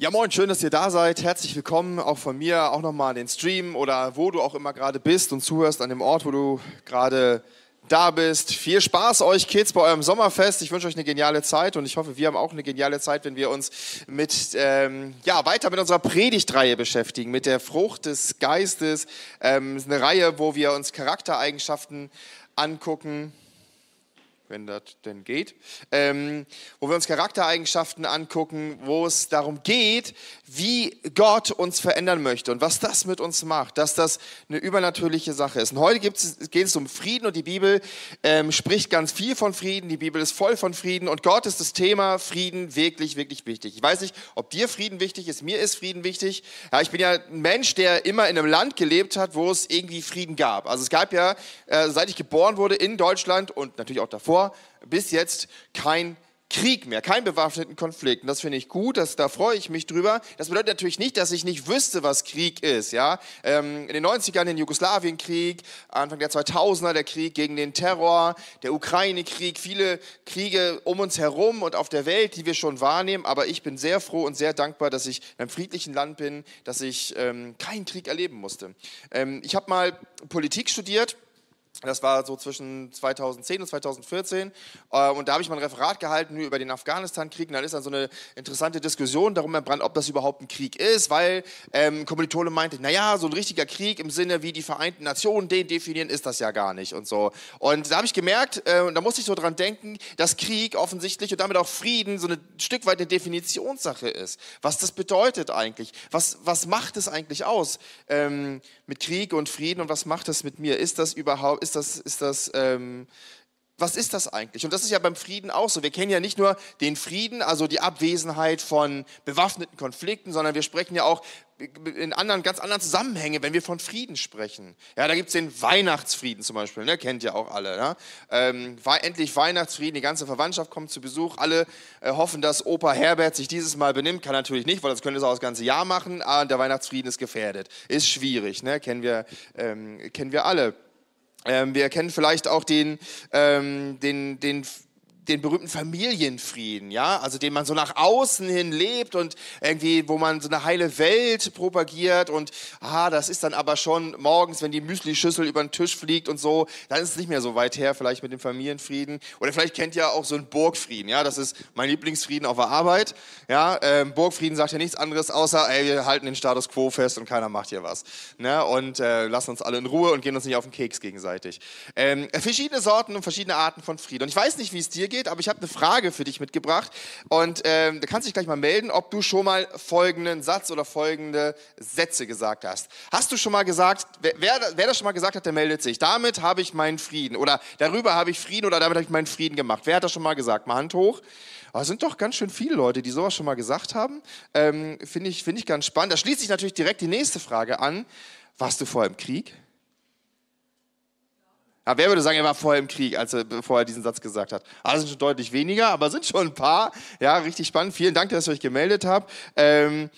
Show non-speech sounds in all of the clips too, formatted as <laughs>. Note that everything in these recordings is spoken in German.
Ja, moin, schön, dass ihr da seid. Herzlich willkommen auch von mir, auch nochmal an den Stream oder wo du auch immer gerade bist und zuhörst an dem Ort, wo du gerade da bist. Viel Spaß euch Kids bei eurem Sommerfest. Ich wünsche euch eine geniale Zeit und ich hoffe, wir haben auch eine geniale Zeit, wenn wir uns mit, ähm, ja, weiter mit unserer Predigtreihe beschäftigen, mit der Frucht des Geistes. Ähm, eine Reihe, wo wir uns Charaktereigenschaften angucken wenn das denn geht, ähm, wo wir uns Charaktereigenschaften angucken, wo es darum geht, wie Gott uns verändern möchte und was das mit uns macht, dass das eine übernatürliche Sache ist. Und heute geht es um Frieden und die Bibel ähm, spricht ganz viel von Frieden, die Bibel ist voll von Frieden und Gott ist das Thema Frieden wirklich, wirklich wichtig. Ich weiß nicht, ob dir Frieden wichtig ist, mir ist Frieden wichtig. Ja, ich bin ja ein Mensch, der immer in einem Land gelebt hat, wo es irgendwie Frieden gab. Also es gab ja, äh, seit ich geboren wurde in Deutschland und natürlich auch davor, bis jetzt kein Krieg mehr, keinen bewaffneten Konflikt. Und das finde ich gut, das, da freue ich mich drüber. Das bedeutet natürlich nicht, dass ich nicht wüsste, was Krieg ist. Ja? Ähm, in den 90ern den Jugoslawienkrieg, Anfang der 2000er der Krieg gegen den Terror, der Ukraine-Krieg, viele Kriege um uns herum und auf der Welt, die wir schon wahrnehmen. Aber ich bin sehr froh und sehr dankbar, dass ich in einem friedlichen Land bin, dass ich ähm, keinen Krieg erleben musste. Ähm, ich habe mal Politik studiert das war so zwischen 2010 und 2014. Äh, und da habe ich mal ein Referat gehalten über den Afghanistan-Krieg. Und dann ist dann so eine interessante Diskussion darum entbrannt, ob das überhaupt ein Krieg ist, weil ähm, Kommilitone meinte, naja, so ein richtiger Krieg im Sinne, wie die Vereinten Nationen den definieren, ist das ja gar nicht und so. Und da habe ich gemerkt, äh, und da musste ich so dran denken, dass Krieg offensichtlich und damit auch Frieden so ein Stück weit eine Definitionssache ist. Was das bedeutet eigentlich? Was, was macht es eigentlich aus ähm, mit Krieg und Frieden und was macht es mit mir? Ist das überhaupt, ist das, ist das, ähm, was ist das eigentlich? Und das ist ja beim Frieden auch so. Wir kennen ja nicht nur den Frieden, also die Abwesenheit von bewaffneten Konflikten, sondern wir sprechen ja auch in anderen, ganz anderen Zusammenhängen, wenn wir von Frieden sprechen. Ja, da gibt es den Weihnachtsfrieden zum Beispiel, ne? kennt ihr auch alle. Ne? Ähm, endlich Weihnachtsfrieden, die ganze Verwandtschaft kommt zu Besuch. Alle äh, hoffen, dass Opa Herbert sich dieses Mal benimmt. Kann natürlich nicht, weil das könnte es auch das ganze Jahr machen. Aber der Weihnachtsfrieden ist gefährdet. Ist schwierig, ne? kennen, wir, ähm, kennen wir alle. Ähm, wir kennen vielleicht auch den, ähm, den, den den berühmten Familienfrieden, ja, also den man so nach außen hin lebt und irgendwie, wo man so eine heile Welt propagiert und ah, das ist dann aber schon morgens, wenn die Müsli-Schüssel über den Tisch fliegt und so, dann ist es nicht mehr so weit her, vielleicht mit dem Familienfrieden. Oder vielleicht kennt ihr auch so einen Burgfrieden, ja, das ist mein Lieblingsfrieden auf der Arbeit, ja, ähm, Burgfrieden sagt ja nichts anderes außer, ey, wir halten den Status Quo fest und keiner macht hier was, ne, und äh, lassen uns alle in Ruhe und gehen uns nicht auf den Keks gegenseitig. Ähm, verschiedene Sorten und verschiedene Arten von Frieden. Und ich weiß nicht, wie es dir geht, aber ich habe eine Frage für dich mitgebracht. Und ähm, da kannst du dich gleich mal melden, ob du schon mal folgenden Satz oder folgende Sätze gesagt hast. Hast du schon mal gesagt, wer, wer das schon mal gesagt hat, der meldet sich. Damit habe ich meinen Frieden. Oder darüber habe ich Frieden oder damit habe ich meinen Frieden gemacht. Wer hat das schon mal gesagt? Mal Hand hoch. Aber es sind doch ganz schön viele Leute, die sowas schon mal gesagt haben. Ähm, Finde ich, find ich ganz spannend. Da schließt sich natürlich direkt die nächste Frage an. Warst du vorher im Krieg? Aber wer würde sagen, er war vorher im Krieg, als er, bevor er diesen Satz gesagt hat? Ah, das sind schon deutlich weniger, aber sind schon ein paar. Ja, richtig spannend. Vielen Dank, dass ihr euch gemeldet habt. Ähm,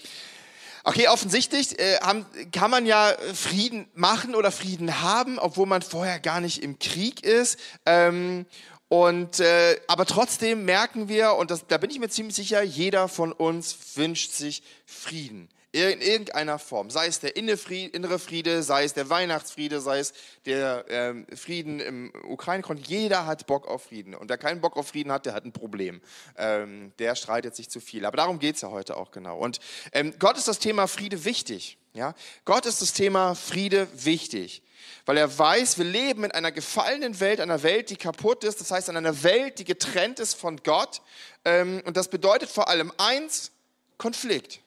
okay, offensichtlich äh, haben, kann man ja Frieden machen oder Frieden haben, obwohl man vorher gar nicht im Krieg ist. Ähm, und, äh, aber trotzdem merken wir, und das, da bin ich mir ziemlich sicher, jeder von uns wünscht sich Frieden in irgendeiner Form, sei es der innere Friede, sei es der Weihnachtsfriede, sei es der ähm, Frieden im Ukraine-Konflikt, jeder hat Bock auf Frieden. Und wer keinen Bock auf Frieden hat, der hat ein Problem. Ähm, der streitet sich zu viel. Aber darum geht es ja heute auch genau. Und ähm, Gott ist das Thema Friede wichtig. Ja? Gott ist das Thema Friede wichtig weil er weiß, wir leben in einer gefallenen Welt, einer Welt, die kaputt ist, das heißt in einer Welt, die getrennt ist von Gott. Ähm, und das bedeutet vor allem eins, Konflikt.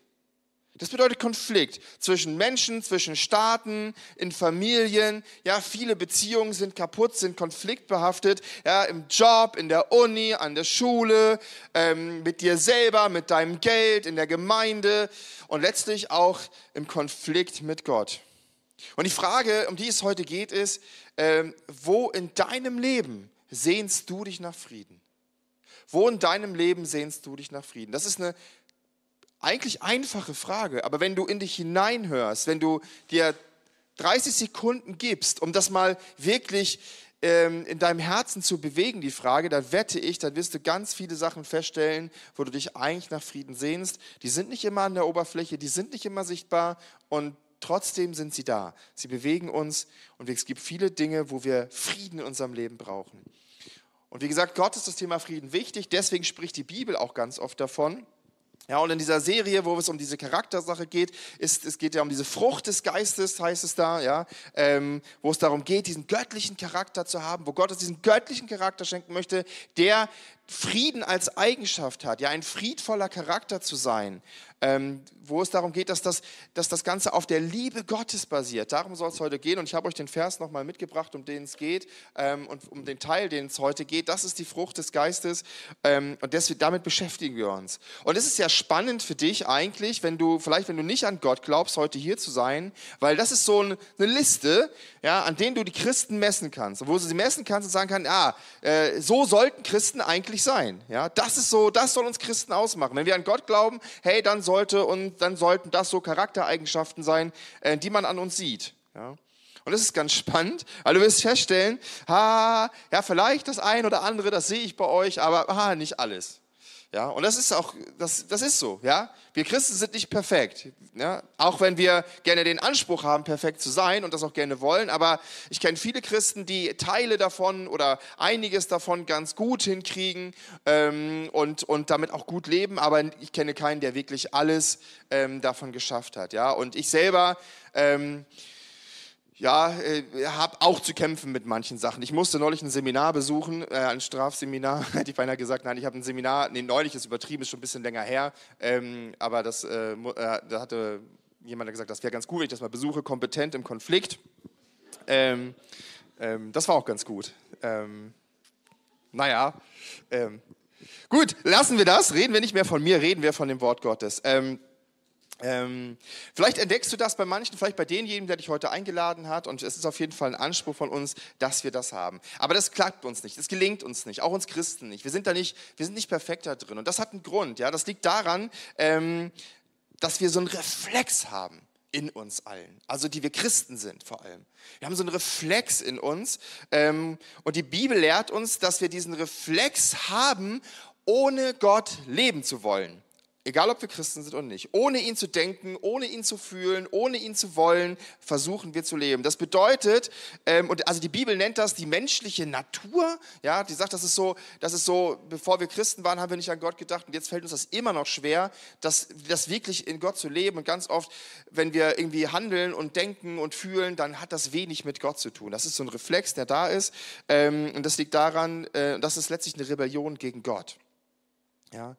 Das bedeutet Konflikt zwischen Menschen, zwischen Staaten, in Familien. Ja, viele Beziehungen sind kaputt, sind konfliktbehaftet. Ja, im Job, in der Uni, an der Schule, ähm, mit dir selber, mit deinem Geld, in der Gemeinde und letztlich auch im Konflikt mit Gott. Und die Frage, um die es heute geht, ist, ähm, wo in deinem Leben sehnst du dich nach Frieden? Wo in deinem Leben sehnst du dich nach Frieden? Das ist eine eigentlich einfache Frage, aber wenn du in dich hineinhörst, wenn du dir 30 Sekunden gibst, um das mal wirklich ähm, in deinem Herzen zu bewegen, die Frage, dann wette ich, dann wirst du ganz viele Sachen feststellen, wo du dich eigentlich nach Frieden sehnst. Die sind nicht immer an der Oberfläche, die sind nicht immer sichtbar und trotzdem sind sie da. Sie bewegen uns und es gibt viele Dinge, wo wir Frieden in unserem Leben brauchen. Und wie gesagt, Gott ist das Thema Frieden wichtig, deswegen spricht die Bibel auch ganz oft davon. Ja, und in dieser Serie, wo es um diese Charaktersache geht, ist, es geht ja um diese Frucht des Geistes, heißt es da, ja, ähm, wo es darum geht, diesen göttlichen Charakter zu haben, wo Gott uns diesen göttlichen Charakter schenken möchte, der Frieden als Eigenschaft hat, ja, ein friedvoller Charakter zu sein, ähm, wo es darum geht, dass das, dass das Ganze auf der Liebe Gottes basiert. Darum soll es heute gehen und ich habe euch den Vers nochmal mitgebracht, um den es geht ähm, und um den Teil, den es heute geht. Das ist die Frucht des Geistes ähm, und das, damit beschäftigen wir uns. Und es ist ja spannend für dich eigentlich, wenn du, vielleicht wenn du nicht an Gott glaubst, heute hier zu sein, weil das ist so eine Liste, ja, an denen du die Christen messen kannst, wo du sie messen kannst und sagen kannst, ah, äh, so sollten Christen eigentlich sein. Ja, das ist so, das soll uns Christen ausmachen. Wenn wir an Gott glauben, hey, dann sollte und dann sollten das so Charaktereigenschaften sein, äh, die man an uns sieht. Ja. Und das ist ganz spannend, weil du wirst feststellen, ha, ja, vielleicht das ein oder andere, das sehe ich bei euch, aber ha, nicht alles. Ja, und das ist auch, das, das ist so, ja. Wir Christen sind nicht perfekt, ja. Auch wenn wir gerne den Anspruch haben, perfekt zu sein und das auch gerne wollen, aber ich kenne viele Christen, die Teile davon oder einiges davon ganz gut hinkriegen ähm, und, und damit auch gut leben, aber ich kenne keinen, der wirklich alles ähm, davon geschafft hat, ja. Und ich selber, ähm, ja, äh, habe auch zu kämpfen mit manchen Sachen. Ich musste neulich ein Seminar besuchen, äh, ein Strafseminar, <laughs> hätte ich beinahe gesagt. Nein, ich habe ein Seminar, nee, neulich ist übertrieben, ist schon ein bisschen länger her, ähm, aber das, äh, äh da hatte jemand gesagt, das wäre ganz gut, wenn ich das mal besuche, kompetent im Konflikt. Ähm, ähm, das war auch ganz gut. Ähm, naja, ähm, gut, lassen wir das, reden wir nicht mehr von mir, reden wir von dem Wort Gottes. Ähm, ähm, vielleicht entdeckst du das bei manchen, vielleicht bei denjenigen, der dich heute eingeladen hat. Und es ist auf jeden Fall ein Anspruch von uns, dass wir das haben. Aber das klappt uns nicht, das gelingt uns nicht, auch uns Christen nicht. Wir sind da nicht, wir sind nicht perfekt da drin. Und das hat einen Grund. Ja, das liegt daran, ähm, dass wir so einen Reflex haben in uns allen, also die wir Christen sind vor allem. Wir haben so einen Reflex in uns ähm, und die Bibel lehrt uns, dass wir diesen Reflex haben, ohne Gott leben zu wollen. Egal, ob wir Christen sind oder nicht. Ohne ihn zu denken, ohne ihn zu fühlen, ohne ihn zu wollen, versuchen wir zu leben. Das bedeutet, ähm, und also die Bibel nennt das die menschliche Natur. Ja, die sagt, das ist so, das ist so, bevor wir Christen waren, haben wir nicht an Gott gedacht und jetzt fällt uns das immer noch schwer, das, das wirklich in Gott zu leben. Und ganz oft, wenn wir irgendwie handeln und denken und fühlen, dann hat das wenig mit Gott zu tun. Das ist so ein Reflex, der da ist. Ähm, und das liegt daran, äh, das ist letztlich eine Rebellion gegen Gott. Ja.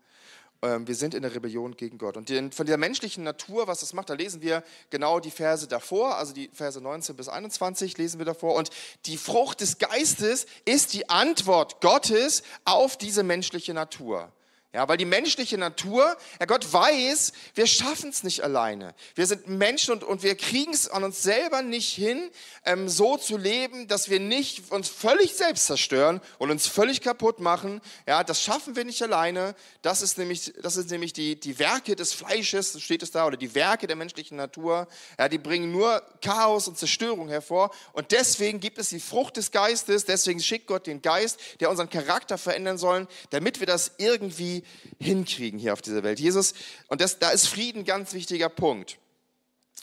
Ähm, wir sind in der Rebellion gegen Gott. Und von der menschlichen Natur, was das macht, da lesen wir genau die Verse davor, also die Verse 19 bis 21 lesen wir davor. Und die Frucht des Geistes ist die Antwort Gottes auf diese menschliche Natur. Ja, weil die menschliche Natur, ja, Gott weiß, wir schaffen es nicht alleine. Wir sind Menschen und, und wir kriegen es an uns selber nicht hin, ähm, so zu leben, dass wir nicht uns völlig selbst zerstören und uns völlig kaputt machen. Ja, das schaffen wir nicht alleine. Das ist nämlich, das ist nämlich die, die Werke des Fleisches, steht es da, oder die Werke der menschlichen Natur. Ja, die bringen nur Chaos und Zerstörung hervor. Und deswegen gibt es die Frucht des Geistes. Deswegen schickt Gott den Geist, der unseren Charakter verändern soll, damit wir das irgendwie hinkriegen hier auf dieser Welt. Jesus, und das, da ist Frieden ein ganz wichtiger Punkt.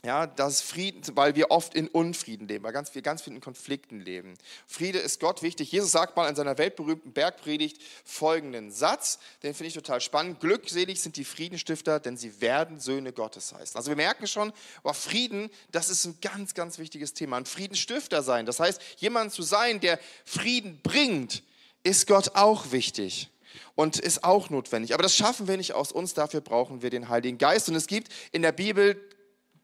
Ja, das Frieden, weil wir oft in Unfrieden leben, weil ganz, wir ganz viel in Konflikten leben. Friede ist Gott wichtig. Jesus sagt mal in seiner weltberühmten Bergpredigt folgenden Satz, den finde ich total spannend. Glückselig sind die Friedenstifter, denn sie werden Söhne Gottes heißen. Also wir merken schon, aber Frieden, das ist ein ganz, ganz wichtiges Thema. Ein Friedenstifter sein, das heißt, jemand zu sein, der Frieden bringt, ist Gott auch wichtig und ist auch notwendig. Aber das schaffen wir nicht aus uns, dafür brauchen wir den Heiligen Geist. Und es gibt in der Bibel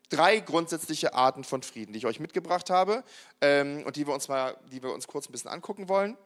drei grundsätzliche Arten von Frieden, die ich euch mitgebracht habe ähm, und die wir uns mal, die wir uns kurz ein bisschen angucken wollen.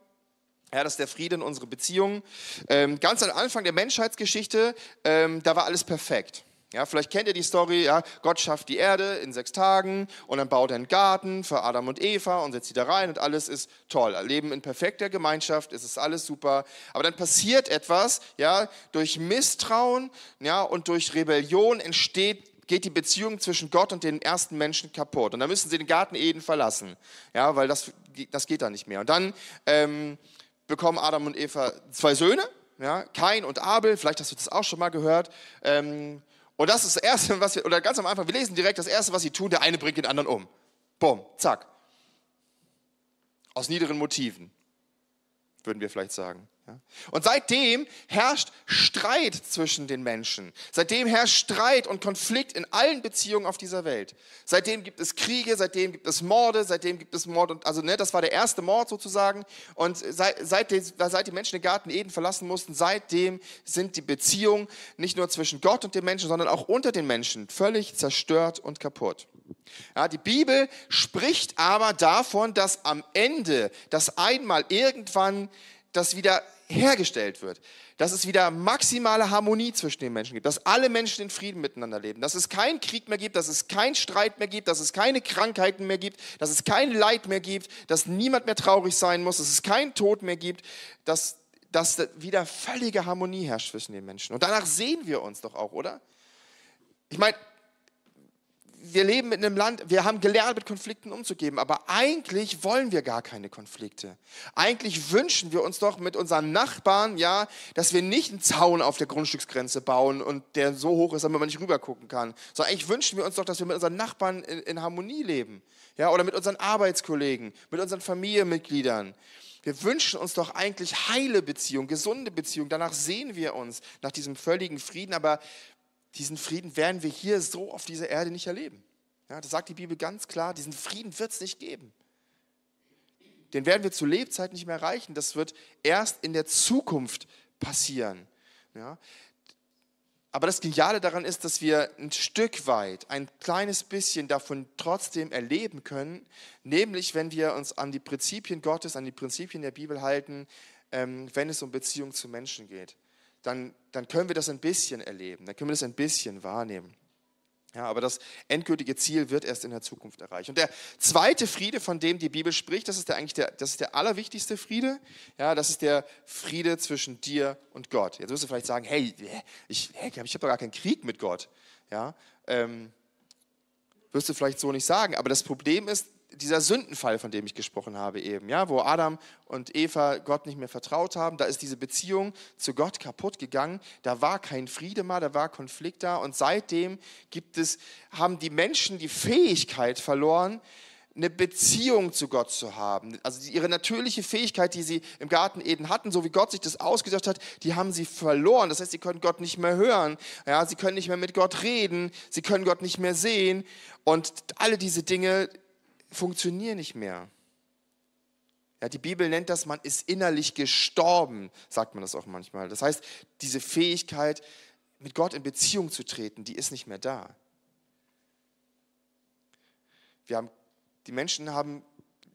Ja, das ist der Friede in unsere Beziehungen. Ähm, ganz am Anfang der Menschheitsgeschichte, ähm, da war alles perfekt. Ja, vielleicht kennt ihr die Story, ja, Gott schafft die Erde in sechs Tagen und dann baut er einen Garten für Adam und Eva und setzt sie da rein und alles ist toll. Leben in perfekter Gemeinschaft, es ist alles super. Aber dann passiert etwas, ja, durch Misstrauen, ja, und durch Rebellion entsteht geht die Beziehung zwischen Gott und den ersten Menschen kaputt. Und dann müssen sie den Garten Eden verlassen. Ja, weil das, das geht da nicht mehr. Und dann ähm, bekommen Adam und Eva zwei Söhne, ja, Kain und Abel, vielleicht hast du das auch schon mal gehört. Ähm, und das ist das Erste, was wir, oder ganz am Anfang, wir lesen direkt das Erste, was sie tun, der eine bringt den anderen um. Bumm, zack. Aus niederen Motiven, würden wir vielleicht sagen. Und seitdem herrscht Streit zwischen den Menschen. Seitdem herrscht Streit und Konflikt in allen Beziehungen auf dieser Welt. Seitdem gibt es Kriege, seitdem gibt es Morde, seitdem gibt es Mord. Und, also ne, das war der erste Mord sozusagen. Und seit, seit, seit die Menschen den Garten Eden verlassen mussten, seitdem sind die Beziehungen nicht nur zwischen Gott und den Menschen, sondern auch unter den Menschen völlig zerstört und kaputt. Ja, die Bibel spricht aber davon, dass am Ende, dass einmal irgendwann das wieder hergestellt wird, dass es wieder maximale Harmonie zwischen den Menschen gibt, dass alle Menschen in Frieden miteinander leben, dass es keinen Krieg mehr gibt, dass es keinen Streit mehr gibt, dass es keine Krankheiten mehr gibt, dass es kein Leid mehr gibt, dass niemand mehr traurig sein muss, dass es keinen Tod mehr gibt, dass, dass wieder völlige Harmonie herrscht zwischen den Menschen. Und danach sehen wir uns doch auch, oder? Ich meine, wir leben in einem Land, wir haben gelernt, mit Konflikten umzugehen, aber eigentlich wollen wir gar keine Konflikte. Eigentlich wünschen wir uns doch mit unseren Nachbarn, ja, dass wir nicht einen Zaun auf der Grundstücksgrenze bauen und der so hoch ist, damit man nicht rüber gucken kann. Sondern eigentlich wünschen wir uns doch, dass wir mit unseren Nachbarn in, in Harmonie leben. Ja, oder mit unseren Arbeitskollegen, mit unseren Familienmitgliedern. Wir wünschen uns doch eigentlich heile Beziehungen, gesunde Beziehungen. Danach sehen wir uns, nach diesem völligen Frieden. Aber diesen Frieden werden wir hier so auf dieser Erde nicht erleben. Ja, das sagt die Bibel ganz klar, diesen Frieden wird es nicht geben. Den werden wir zu Lebzeit nicht mehr erreichen. Das wird erst in der Zukunft passieren. Ja, aber das Geniale daran ist, dass wir ein Stück weit, ein kleines bisschen davon trotzdem erleben können, nämlich wenn wir uns an die Prinzipien Gottes, an die Prinzipien der Bibel halten, ähm, wenn es um Beziehung zu Menschen geht dann, dann können wir das ein bisschen erleben, dann können wir das ein bisschen wahrnehmen. Ja, aber das endgültige Ziel wird erst in der Zukunft erreicht. Und der zweite Friede, von dem die Bibel spricht, das ist der eigentlich der, das ist der allerwichtigste Friede. Ja, das ist der Friede zwischen dir und Gott. Jetzt wirst du vielleicht sagen, hey, ich, ich habe doch gar keinen Krieg mit Gott. Ja, ähm, wirst du vielleicht so nicht sagen. Aber das Problem ist, dieser Sündenfall, von dem ich gesprochen habe eben, ja, wo Adam und Eva Gott nicht mehr vertraut haben, da ist diese Beziehung zu Gott kaputt gegangen. Da war kein Friede mehr, da war Konflikt da und seitdem gibt es, haben die Menschen die Fähigkeit verloren, eine Beziehung zu Gott zu haben. Also ihre natürliche Fähigkeit, die sie im Garten Eden hatten, so wie Gott sich das ausgedacht hat, die haben sie verloren. Das heißt, sie können Gott nicht mehr hören. Ja, sie können nicht mehr mit Gott reden. Sie können Gott nicht mehr sehen. Und alle diese Dinge funktionieren nicht mehr. Ja, die Bibel nennt das, man ist innerlich gestorben, sagt man das auch manchmal. Das heißt, diese Fähigkeit, mit Gott in Beziehung zu treten, die ist nicht mehr da. Wir haben, die Menschen haben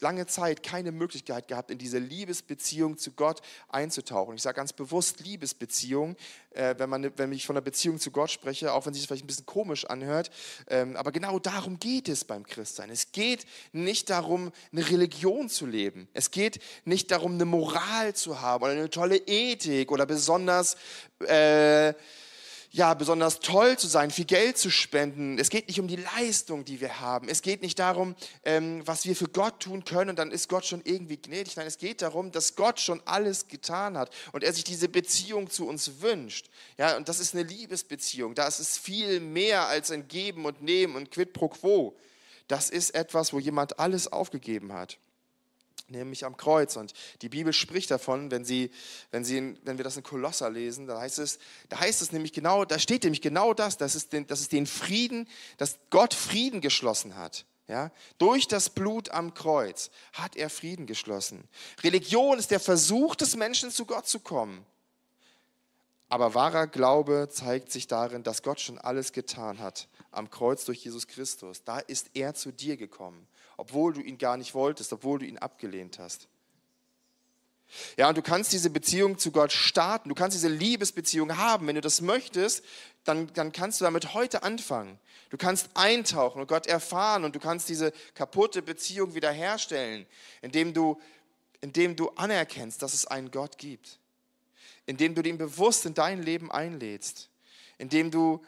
lange Zeit keine Möglichkeit gehabt, in diese Liebesbeziehung zu Gott einzutauchen. Ich sage ganz bewusst Liebesbeziehung, äh, wenn, man, wenn ich von einer Beziehung zu Gott spreche, auch wenn sich das vielleicht ein bisschen komisch anhört. Ähm, aber genau darum geht es beim Christsein. Es geht nicht darum, eine Religion zu leben. Es geht nicht darum, eine Moral zu haben oder eine tolle Ethik oder besonders... Äh, ja, besonders toll zu sein, viel Geld zu spenden. Es geht nicht um die Leistung, die wir haben. Es geht nicht darum, ähm, was wir für Gott tun können und dann ist Gott schon irgendwie gnädig. Nein, es geht darum, dass Gott schon alles getan hat und er sich diese Beziehung zu uns wünscht. Ja, und das ist eine Liebesbeziehung. Da ist es viel mehr als ein Geben und Nehmen und quid pro quo. Das ist etwas, wo jemand alles aufgegeben hat nämlich am Kreuz. Und die Bibel spricht davon, wenn, sie, wenn, sie, wenn wir das in Kolosser lesen, da heißt, es, da heißt es nämlich genau, da steht nämlich genau das, dass es den, dass es den Frieden, dass Gott Frieden geschlossen hat. Ja, durch das Blut am Kreuz hat er Frieden geschlossen. Religion ist der Versuch des Menschen, zu Gott zu kommen. Aber wahrer Glaube zeigt sich darin, dass Gott schon alles getan hat am Kreuz durch Jesus Christus. Da ist er zu dir gekommen obwohl du ihn gar nicht wolltest, obwohl du ihn abgelehnt hast. Ja, und du kannst diese Beziehung zu Gott starten, du kannst diese Liebesbeziehung haben. Wenn du das möchtest, dann, dann kannst du damit heute anfangen. Du kannst eintauchen und Gott erfahren und du kannst diese kaputte Beziehung wiederherstellen, indem du, indem du anerkennst, dass es einen Gott gibt, indem du ihn bewusst in dein Leben einlädst, indem du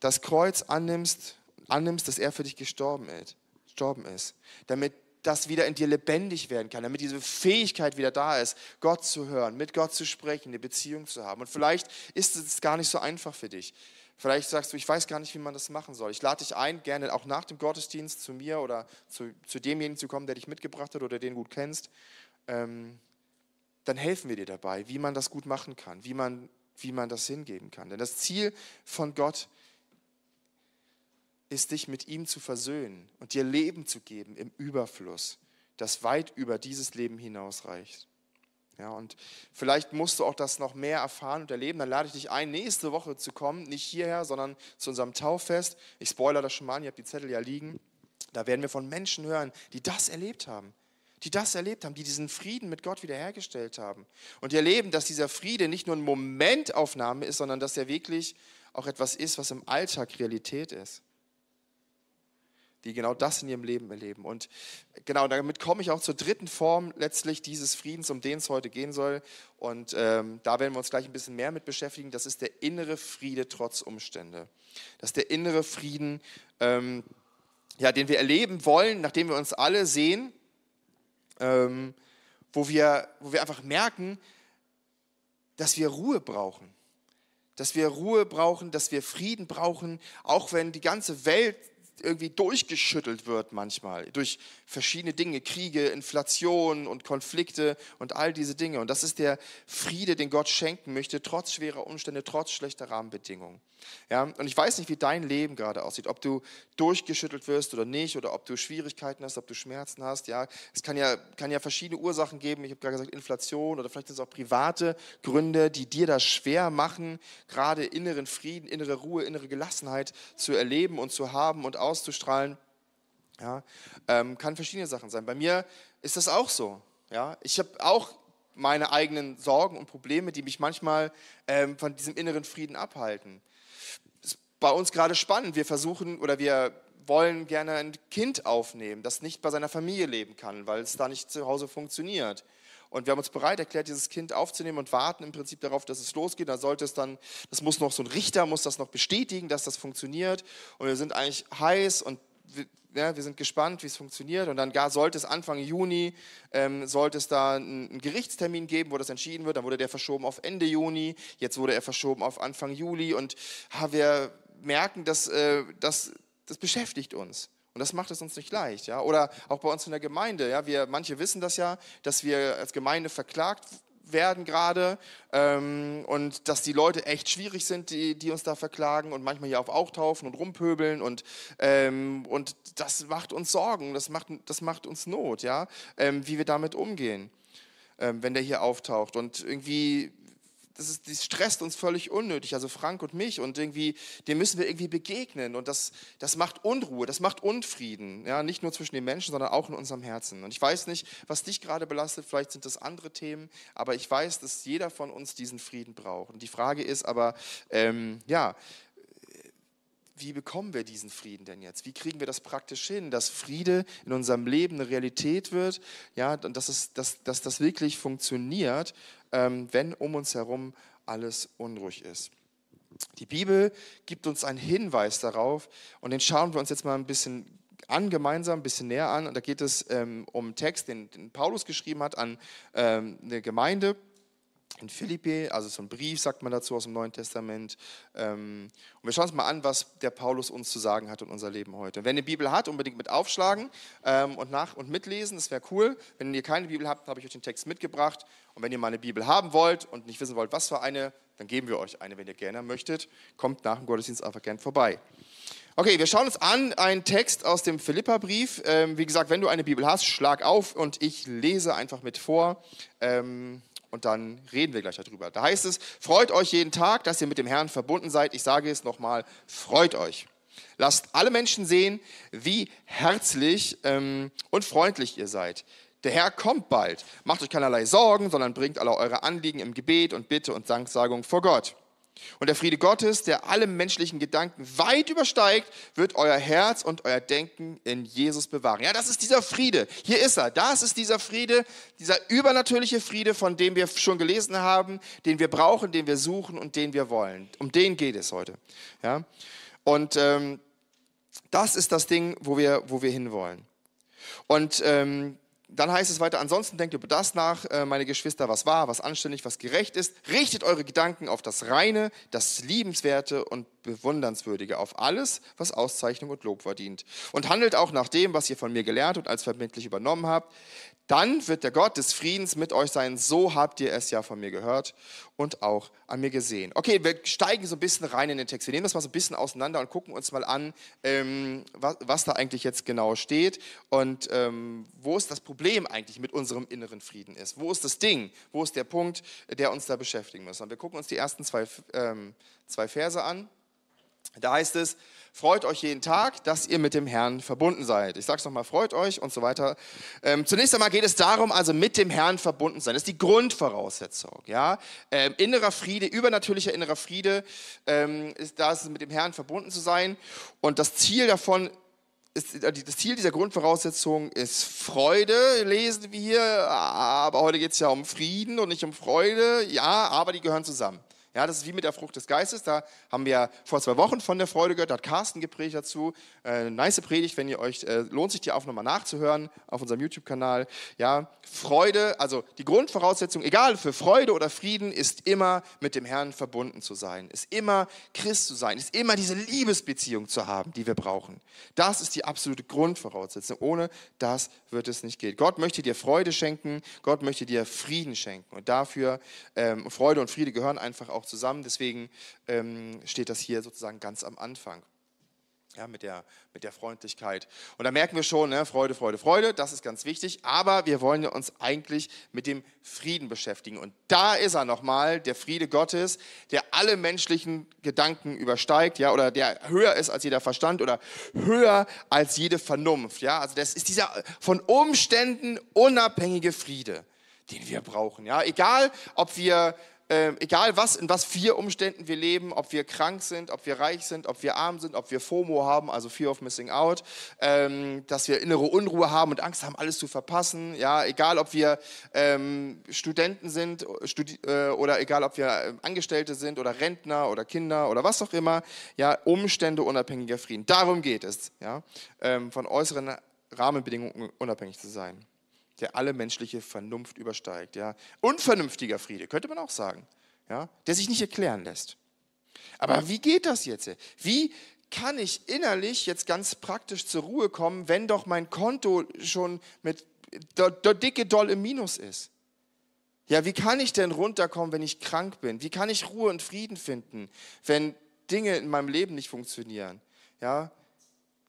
das Kreuz annimmst, annimmst, dass er für dich gestorben ist gestorben ist, damit das wieder in dir lebendig werden kann, damit diese Fähigkeit wieder da ist, Gott zu hören, mit Gott zu sprechen, eine Beziehung zu haben. Und vielleicht ist es gar nicht so einfach für dich. Vielleicht sagst du, ich weiß gar nicht, wie man das machen soll. Ich lade dich ein, gerne auch nach dem Gottesdienst zu mir oder zu, zu demjenigen zu kommen, der dich mitgebracht hat oder den gut kennst. Ähm, dann helfen wir dir dabei, wie man das gut machen kann, wie man, wie man das hingeben kann. Denn das Ziel von Gott ist, ist, dich mit ihm zu versöhnen und dir Leben zu geben im Überfluss, das weit über dieses Leben hinausreicht. Ja, und vielleicht musst du auch das noch mehr erfahren und erleben. Dann lade ich dich ein, nächste Woche zu kommen, nicht hierher, sondern zu unserem Tauffest. Ich spoilere das schon mal ihr habt die Zettel ja liegen. Da werden wir von Menschen hören, die das erlebt haben. Die das erlebt haben, die diesen Frieden mit Gott wiederhergestellt haben. Und die erleben, dass dieser Friede nicht nur eine Momentaufnahme ist, sondern dass er wirklich auch etwas ist, was im Alltag Realität ist die genau das in ihrem Leben erleben. Und genau damit komme ich auch zur dritten Form letztlich dieses Friedens, um den es heute gehen soll. Und ähm, da werden wir uns gleich ein bisschen mehr mit beschäftigen. Das ist der innere Friede trotz Umstände. Das ist der innere Frieden, ähm, ja, den wir erleben wollen, nachdem wir uns alle sehen, ähm, wo, wir, wo wir einfach merken, dass wir Ruhe brauchen dass wir Ruhe brauchen, dass wir Frieden brauchen, auch wenn die ganze Welt irgendwie durchgeschüttelt wird manchmal durch verschiedene Dinge, Kriege, Inflation und Konflikte und all diese Dinge. Und das ist der Friede, den Gott schenken möchte, trotz schwerer Umstände, trotz schlechter Rahmenbedingungen. Ja, und ich weiß nicht, wie dein Leben gerade aussieht, ob du durchgeschüttelt wirst oder nicht, oder ob du Schwierigkeiten hast, ob du Schmerzen hast. Ja, es kann ja, kann ja verschiedene Ursachen geben. Ich habe gerade gesagt, Inflation oder vielleicht sind es auch private Gründe, die dir das schwer machen, gerade inneren Frieden, innere Ruhe, innere Gelassenheit zu erleben und zu haben und auszustrahlen. Ja, ähm, kann verschiedene Sachen sein. Bei mir ist das auch so. Ja, ich habe auch meine eigenen Sorgen und Probleme, die mich manchmal ähm, von diesem inneren Frieden abhalten. Bei uns gerade spannend. Wir versuchen oder wir wollen gerne ein Kind aufnehmen, das nicht bei seiner Familie leben kann, weil es da nicht zu Hause funktioniert. Und wir haben uns bereit erklärt, dieses Kind aufzunehmen und warten im Prinzip darauf, dass es losgeht. Da sollte es dann, das muss noch so ein Richter, muss das noch bestätigen, dass das funktioniert. Und wir sind eigentlich heiß und ja, wir sind gespannt, wie es funktioniert. Und dann gar sollte es Anfang Juni, ähm, sollte es da einen Gerichtstermin geben, wo das entschieden wird. Dann wurde der verschoben auf Ende Juni. Jetzt wurde er verschoben auf Anfang Juli. Und ha, wir merken, dass äh, das, das beschäftigt uns. Und das macht es uns nicht leicht. Ja? Oder auch bei uns in der Gemeinde. Ja? Wir, manche wissen das ja, dass wir als Gemeinde verklagt werden gerade ähm, und dass die Leute echt schwierig sind, die, die uns da verklagen und manchmal hier auf auftaufen und rumpöbeln und, ähm, und das macht uns Sorgen, das macht, das macht uns Not, ja, ähm, wie wir damit umgehen, ähm, wenn der hier auftaucht und irgendwie das, ist, das stresst uns völlig unnötig, also Frank und mich und irgendwie, dem müssen wir irgendwie begegnen und das, das macht Unruhe, das macht Unfrieden, ja, nicht nur zwischen den Menschen, sondern auch in unserem Herzen. Und ich weiß nicht, was dich gerade belastet, vielleicht sind das andere Themen, aber ich weiß, dass jeder von uns diesen Frieden braucht. Und die Frage ist aber, ähm, ja, wie bekommen wir diesen Frieden denn jetzt? Wie kriegen wir das praktisch hin, dass Friede in unserem Leben eine Realität wird, ja, und dass, es, dass, dass das wirklich funktioniert, wenn um uns herum alles unruhig ist. Die Bibel gibt uns einen Hinweis darauf und den schauen wir uns jetzt mal ein bisschen an, gemeinsam ein bisschen näher an. Und da geht es ähm, um einen Text, den, den, Paulus geschrieben hat an ähm, eine Gemeinde in Philippi, also so ein Brief, sagt man dazu aus dem Neuen Testament. Ähm, und wir schauen uns mal an, was der Paulus uns zu sagen hat in unser Leben heute. Wenn ihr eine Bibel habt, unbedingt mit aufschlagen ähm, und nach und mitlesen, das wäre cool. Wenn ihr keine Bibel habt, habe ich euch den Text mitgebracht. Und wenn ihr mal eine Bibel haben wollt und nicht wissen wollt, was für eine, dann geben wir euch eine, wenn ihr gerne möchtet. Kommt nach dem Gottesdienst einfach gern vorbei. Okay, wir schauen uns an einen Text aus dem Philippa-Brief. Ähm, wie gesagt, wenn du eine Bibel hast, schlag auf und ich lese einfach mit vor und dann reden wir gleich darüber. Da heißt es, freut euch jeden Tag, dass ihr mit dem Herrn verbunden seid. Ich sage es nochmal, freut euch. Lasst alle Menschen sehen, wie herzlich ähm, und freundlich ihr seid. Der Herr kommt bald. Macht euch keinerlei Sorgen, sondern bringt alle eure Anliegen im Gebet und Bitte und Danksagung vor Gott. Und der Friede Gottes, der alle menschlichen Gedanken weit übersteigt, wird euer Herz und euer Denken in Jesus bewahren. Ja, das ist dieser Friede. Hier ist er. Das ist dieser Friede, dieser übernatürliche Friede, von dem wir schon gelesen haben, den wir brauchen, den wir suchen und den wir wollen. Um den geht es heute. Ja? Und ähm, das ist das Ding, wo wir, wo wir hinwollen. Und ähm, dann heißt es weiter, ansonsten denkt über das nach, äh, meine Geschwister, was wahr, was anständig, was gerecht ist. Richtet eure Gedanken auf das Reine, das Liebenswerte und Bewundernswürdige, auf alles, was Auszeichnung und Lob verdient. Und handelt auch nach dem, was ihr von mir gelernt und als verbindlich übernommen habt dann wird der Gott des Friedens mit euch sein. So habt ihr es ja von mir gehört und auch an mir gesehen. Okay, wir steigen so ein bisschen rein in den Text. Wir nehmen das mal so ein bisschen auseinander und gucken uns mal an, ähm, was, was, da eigentlich jetzt genau steht und ähm, wo ist das Problem eigentlich mit unserem inneren Frieden ist. Wo ist das Ding? Wo ist der Punkt, der uns da beschäftigen muss? Und wir gucken uns die ersten zwei, ähm, zwei Verse an. Da heißt es, freut euch jeden Tag, dass ihr mit dem Herrn verbunden seid. Ich sage es nochmal, freut euch und so weiter. Ähm, zunächst einmal geht es darum, also mit dem Herrn verbunden sein. Das ist die Grundvoraussetzung. Ja? Ähm, innerer Friede, übernatürlicher innerer Friede, ähm, ist da ist es mit dem Herrn verbunden zu sein. Und das Ziel davon ist, äh, das Ziel dieser Grundvoraussetzung ist Freude, lesen wir hier, aber heute geht es ja um Frieden und nicht um Freude. Ja, aber die gehören zusammen. Ja, das ist wie mit der Frucht des Geistes. Da haben wir vor zwei Wochen von der Freude gehört, da hat Carsten gepredigt dazu. Äh, nice Predigt, wenn ihr euch, äh, lohnt sich die auch nochmal nachzuhören auf unserem YouTube-Kanal. Ja, Freude, also die Grundvoraussetzung, egal für Freude oder Frieden, ist immer mit dem Herrn verbunden zu sein, ist immer Christ zu sein, ist immer diese Liebesbeziehung zu haben, die wir brauchen. Das ist die absolute Grundvoraussetzung. Ohne das wird es nicht gehen. Gott möchte dir Freude schenken, Gott möchte dir Frieden schenken. Und dafür, ähm, Freude und Friede gehören einfach auch auch zusammen. Deswegen ähm, steht das hier sozusagen ganz am Anfang. Ja, mit der, mit der Freundlichkeit. Und da merken wir schon, ne, Freude, Freude, Freude, das ist ganz wichtig. Aber wir wollen uns eigentlich mit dem Frieden beschäftigen. Und da ist er nochmal, der Friede Gottes, der alle menschlichen Gedanken übersteigt, ja, oder der höher ist als jeder Verstand oder höher als jede Vernunft. Ja, also das ist dieser von Umständen unabhängige Friede, den wir brauchen. Ja, egal, ob wir äh, egal was, in was vier Umständen wir leben, ob wir krank sind, ob wir reich sind, ob wir arm sind, ob wir FOMO haben, also Fear of Missing Out, ähm, dass wir innere Unruhe haben und Angst haben, alles zu verpassen, ja, egal ob wir ähm, Studenten sind studi äh, oder egal ob wir äh, Angestellte sind oder Rentner oder Kinder oder was auch immer, ja, Umstände unabhängiger Frieden. Darum geht es, ja, ähm, von äußeren Rahmenbedingungen unabhängig zu sein der alle menschliche Vernunft übersteigt. Ja. Unvernünftiger Friede, könnte man auch sagen, ja, der sich nicht erklären lässt. Aber wie geht das jetzt? Wie kann ich innerlich jetzt ganz praktisch zur Ruhe kommen, wenn doch mein Konto schon mit der, der dicke Doll im Minus ist? Ja, wie kann ich denn runterkommen, wenn ich krank bin? Wie kann ich Ruhe und Frieden finden, wenn Dinge in meinem Leben nicht funktionieren? Ja,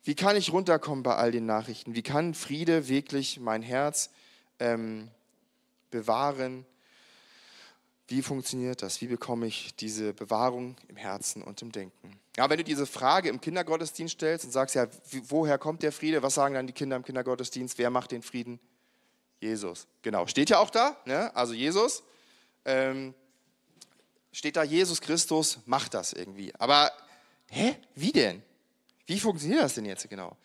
wie kann ich runterkommen bei all den Nachrichten? Wie kann Friede wirklich mein Herz ähm, bewahren. Wie funktioniert das? Wie bekomme ich diese Bewahrung im Herzen und im Denken? Ja, wenn du diese Frage im Kindergottesdienst stellst und sagst, ja, woher kommt der Friede? Was sagen dann die Kinder im Kindergottesdienst? Wer macht den Frieden? Jesus. Genau, steht ja auch da, ne? also Jesus. Ähm, steht da, Jesus Christus macht das irgendwie. Aber, hä, wie denn? Wie funktioniert das denn jetzt genau?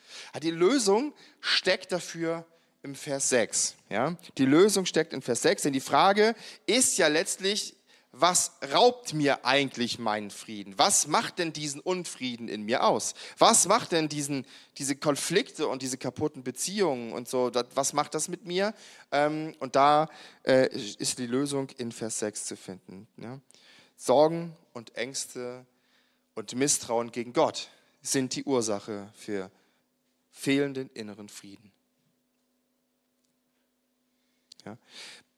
Die Lösung steckt dafür im Vers 6. Ja? Die Lösung steckt in Vers 6, denn die Frage ist ja letztlich, was raubt mir eigentlich meinen Frieden? Was macht denn diesen Unfrieden in mir aus? Was macht denn diesen, diese Konflikte und diese kaputten Beziehungen und so, was macht das mit mir? Ähm, und da äh, ist die Lösung in Vers 6 zu finden. Ja? Sorgen und Ängste und Misstrauen gegen Gott sind die Ursache für fehlenden inneren Frieden. Ja.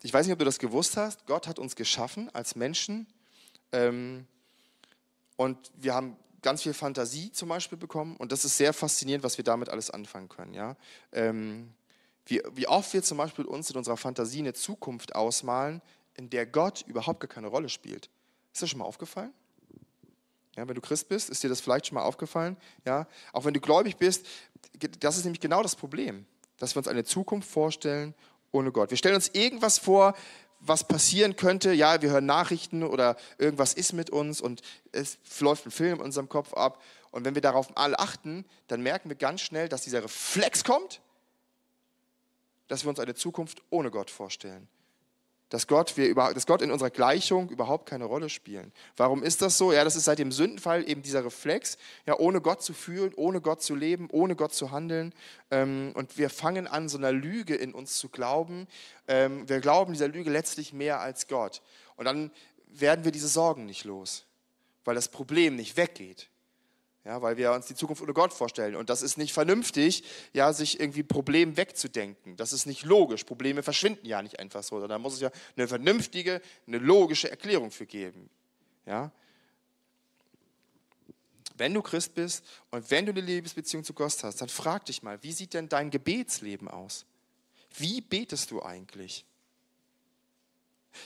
Ich weiß nicht, ob du das gewusst hast. Gott hat uns geschaffen als Menschen ähm, und wir haben ganz viel Fantasie zum Beispiel bekommen und das ist sehr faszinierend, was wir damit alles anfangen können. Ja. Ähm, wie, wie oft wir zum Beispiel uns in unserer Fantasie eine Zukunft ausmalen, in der Gott überhaupt gar keine Rolle spielt. Ist das schon mal aufgefallen? Ja, wenn du Christ bist, ist dir das vielleicht schon mal aufgefallen? Ja, auch wenn du gläubig bist, das ist nämlich genau das Problem, dass wir uns eine Zukunft vorstellen ohne Gott. Wir stellen uns irgendwas vor, was passieren könnte. Ja, wir hören Nachrichten oder irgendwas ist mit uns und es läuft ein Film in unserem Kopf ab. Und wenn wir darauf alle achten, dann merken wir ganz schnell, dass dieser Reflex kommt, dass wir uns eine Zukunft ohne Gott vorstellen. Dass Gott, wir über, dass Gott in unserer Gleichung überhaupt keine Rolle spielen. Warum ist das so? Ja, das ist seit dem Sündenfall eben dieser Reflex, ja, ohne Gott zu fühlen, ohne Gott zu leben, ohne Gott zu handeln. Ähm, und wir fangen an, so einer Lüge in uns zu glauben. Ähm, wir glauben dieser Lüge letztlich mehr als Gott. Und dann werden wir diese Sorgen nicht los, weil das Problem nicht weggeht. Ja, weil wir uns die Zukunft ohne Gott vorstellen. Und das ist nicht vernünftig, ja, sich irgendwie Probleme wegzudenken. Das ist nicht logisch. Probleme verschwinden ja nicht einfach so, da muss es ja eine vernünftige, eine logische Erklärung für geben. Ja? Wenn du Christ bist und wenn du eine Liebesbeziehung zu Gott hast, dann frag dich mal, wie sieht denn dein Gebetsleben aus? Wie betest du eigentlich?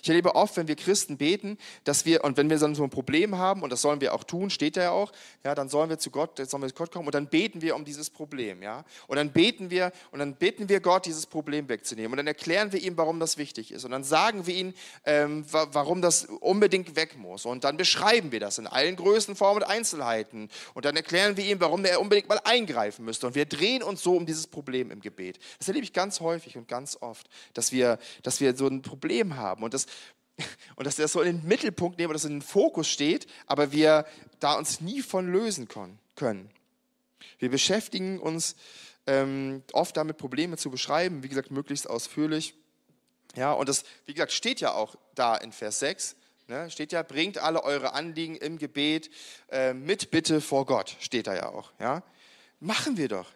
Ich erlebe oft, wenn wir Christen beten, dass wir, und wenn wir dann so ein Problem haben, und das sollen wir auch tun, steht da ja auch, ja, dann sollen wir zu Gott, sollen wir zu Gott kommen und dann beten wir um dieses Problem, ja. Und dann beten wir, und dann beten wir Gott, dieses Problem wegzunehmen. Und dann erklären wir ihm, warum das wichtig ist. Und dann sagen wir ihm, ähm, warum das unbedingt weg muss. Und dann beschreiben wir das in allen Größen, Formen und Einzelheiten. Und dann erklären wir ihm, warum er unbedingt mal eingreifen müsste. Und wir drehen uns so um dieses Problem im Gebet. Das erlebe ich ganz häufig und ganz oft, dass wir, dass wir so ein Problem haben. Und das das, und dass wir das so in den Mittelpunkt nehmen, dass es in den Fokus steht, aber wir da uns nie von lösen können. Wir beschäftigen uns ähm, oft damit, Probleme zu beschreiben, wie gesagt, möglichst ausführlich. Ja, und das, wie gesagt, steht ja auch da in Vers 6. Ne, steht ja, bringt alle eure Anliegen im Gebet äh, mit Bitte vor Gott, steht da ja auch. Ja? Machen wir doch.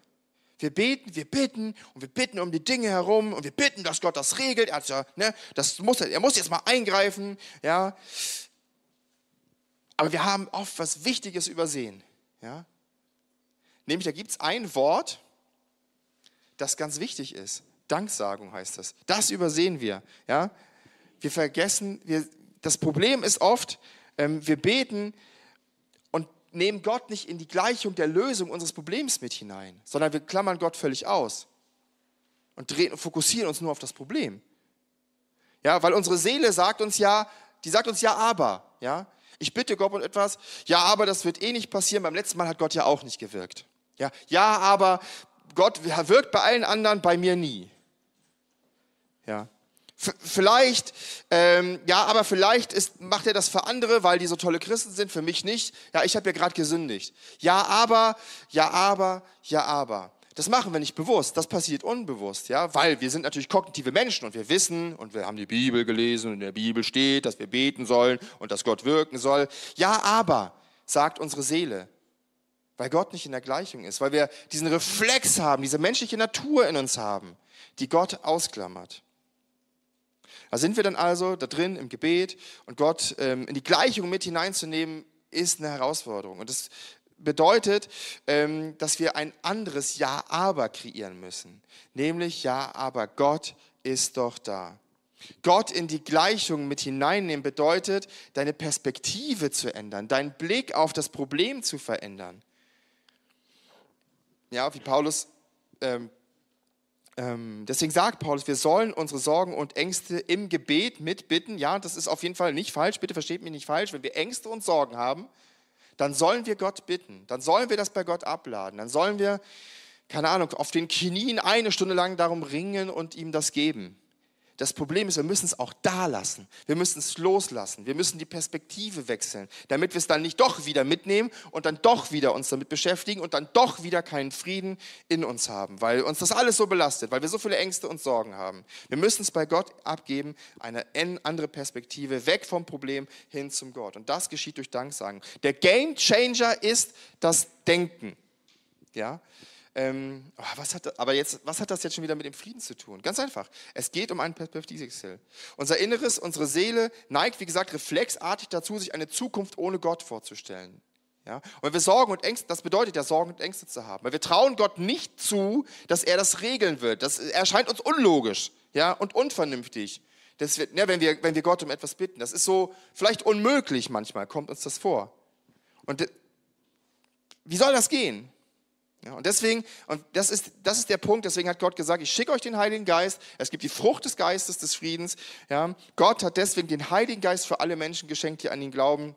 Wir beten, wir bitten und wir bitten um die Dinge herum und wir bitten, dass Gott das regelt. Er, ja, ne, das muss, er muss jetzt mal eingreifen. Ja. Aber wir haben oft was Wichtiges übersehen. Ja. Nämlich, da gibt es ein Wort, das ganz wichtig ist. Danksagung heißt das. Das übersehen wir. Ja. Wir vergessen, wir, das Problem ist oft, ähm, wir beten, nehmen Gott nicht in die Gleichung der Lösung unseres Problems mit hinein, sondern wir klammern Gott völlig aus und fokussieren uns nur auf das Problem. Ja, weil unsere Seele sagt uns ja, die sagt uns ja, aber, ja, ich bitte Gott um etwas, ja, aber das wird eh nicht passieren. Beim letzten Mal hat Gott ja auch nicht gewirkt. Ja, ja, aber Gott wirkt bei allen anderen, bei mir nie. Ja. Vielleicht, ähm, ja, aber vielleicht ist, macht er das für andere, weil die so tolle Christen sind, für mich nicht. Ja, ich habe ja gerade gesündigt. Ja, aber, ja, aber, ja, aber. Das machen wir nicht bewusst, das passiert unbewusst, ja, weil wir sind natürlich kognitive Menschen und wir wissen und wir haben die Bibel gelesen und in der Bibel steht, dass wir beten sollen und dass Gott wirken soll. Ja, aber, sagt unsere Seele, weil Gott nicht in der Gleichung ist, weil wir diesen Reflex haben, diese menschliche Natur in uns haben, die Gott ausklammert. Da sind wir dann also da drin im Gebet und Gott ähm, in die Gleichung mit hineinzunehmen, ist eine Herausforderung. Und das bedeutet, ähm, dass wir ein anderes Ja-Aber kreieren müssen. Nämlich Ja, aber Gott ist doch da. Gott in die Gleichung mit hineinnehmen bedeutet, deine Perspektive zu ändern, deinen Blick auf das Problem zu verändern. Ja, wie Paulus ähm, deswegen sagt Paulus, wir sollen unsere Sorgen und Ängste im Gebet mitbitten. Ja, das ist auf jeden Fall nicht falsch. Bitte versteht mich nicht falsch. Wenn wir Ängste und Sorgen haben, dann sollen wir Gott bitten. Dann sollen wir das bei Gott abladen. Dann sollen wir, keine Ahnung, auf den Knien eine Stunde lang darum ringen und ihm das geben. Das Problem ist, wir müssen es auch da lassen. Wir müssen es loslassen. Wir müssen die Perspektive wechseln, damit wir es dann nicht doch wieder mitnehmen und dann doch wieder uns damit beschäftigen und dann doch wieder keinen Frieden in uns haben, weil uns das alles so belastet, weil wir so viele Ängste und Sorgen haben. Wir müssen es bei Gott abgeben, eine andere Perspektive, weg vom Problem hin zum Gott. Und das geschieht durch Danksagen. Der Game Changer ist das Denken. Ja, ähm, oh, was hat, aber jetzt, was hat das jetzt schon wieder mit dem Frieden zu tun? Ganz einfach. Es geht um einen Perspektivwechsel. Unser Inneres, unsere Seele neigt, wie gesagt, reflexartig dazu, sich eine Zukunft ohne Gott vorzustellen. Ja? Und wir Sorgen und Ängste, das bedeutet ja Sorgen und Ängste zu haben. Weil wir trauen Gott nicht zu, dass er das regeln wird. Das erscheint uns unlogisch ja? und unvernünftig. Das wird, ja, wenn, wir, wenn wir Gott um etwas bitten. Das ist so vielleicht unmöglich manchmal, kommt uns das vor. Und wie soll das gehen? Ja, und deswegen, und das ist, das ist der Punkt, deswegen hat Gott gesagt, ich schicke euch den Heiligen Geist, es gibt die Frucht des Geistes des Friedens. Ja, Gott hat deswegen den Heiligen Geist für alle Menschen geschenkt, die an ihn glauben.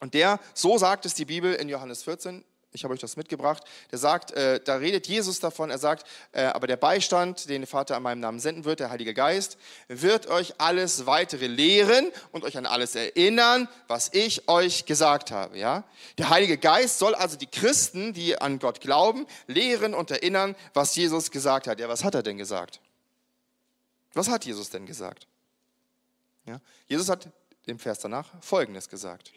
Und der, so sagt es die Bibel in Johannes 14, ich habe euch das mitgebracht, der sagt, äh, da redet Jesus davon, er sagt, äh, aber der Beistand, den der Vater an meinem Namen senden wird, der Heilige Geist, wird euch alles weitere lehren und euch an alles erinnern, was ich euch gesagt habe. Ja? Der Heilige Geist soll also die Christen, die an Gott glauben, lehren und erinnern, was Jesus gesagt hat. Ja, was hat er denn gesagt? Was hat Jesus denn gesagt? Ja? Jesus hat dem Vers danach Folgendes gesagt.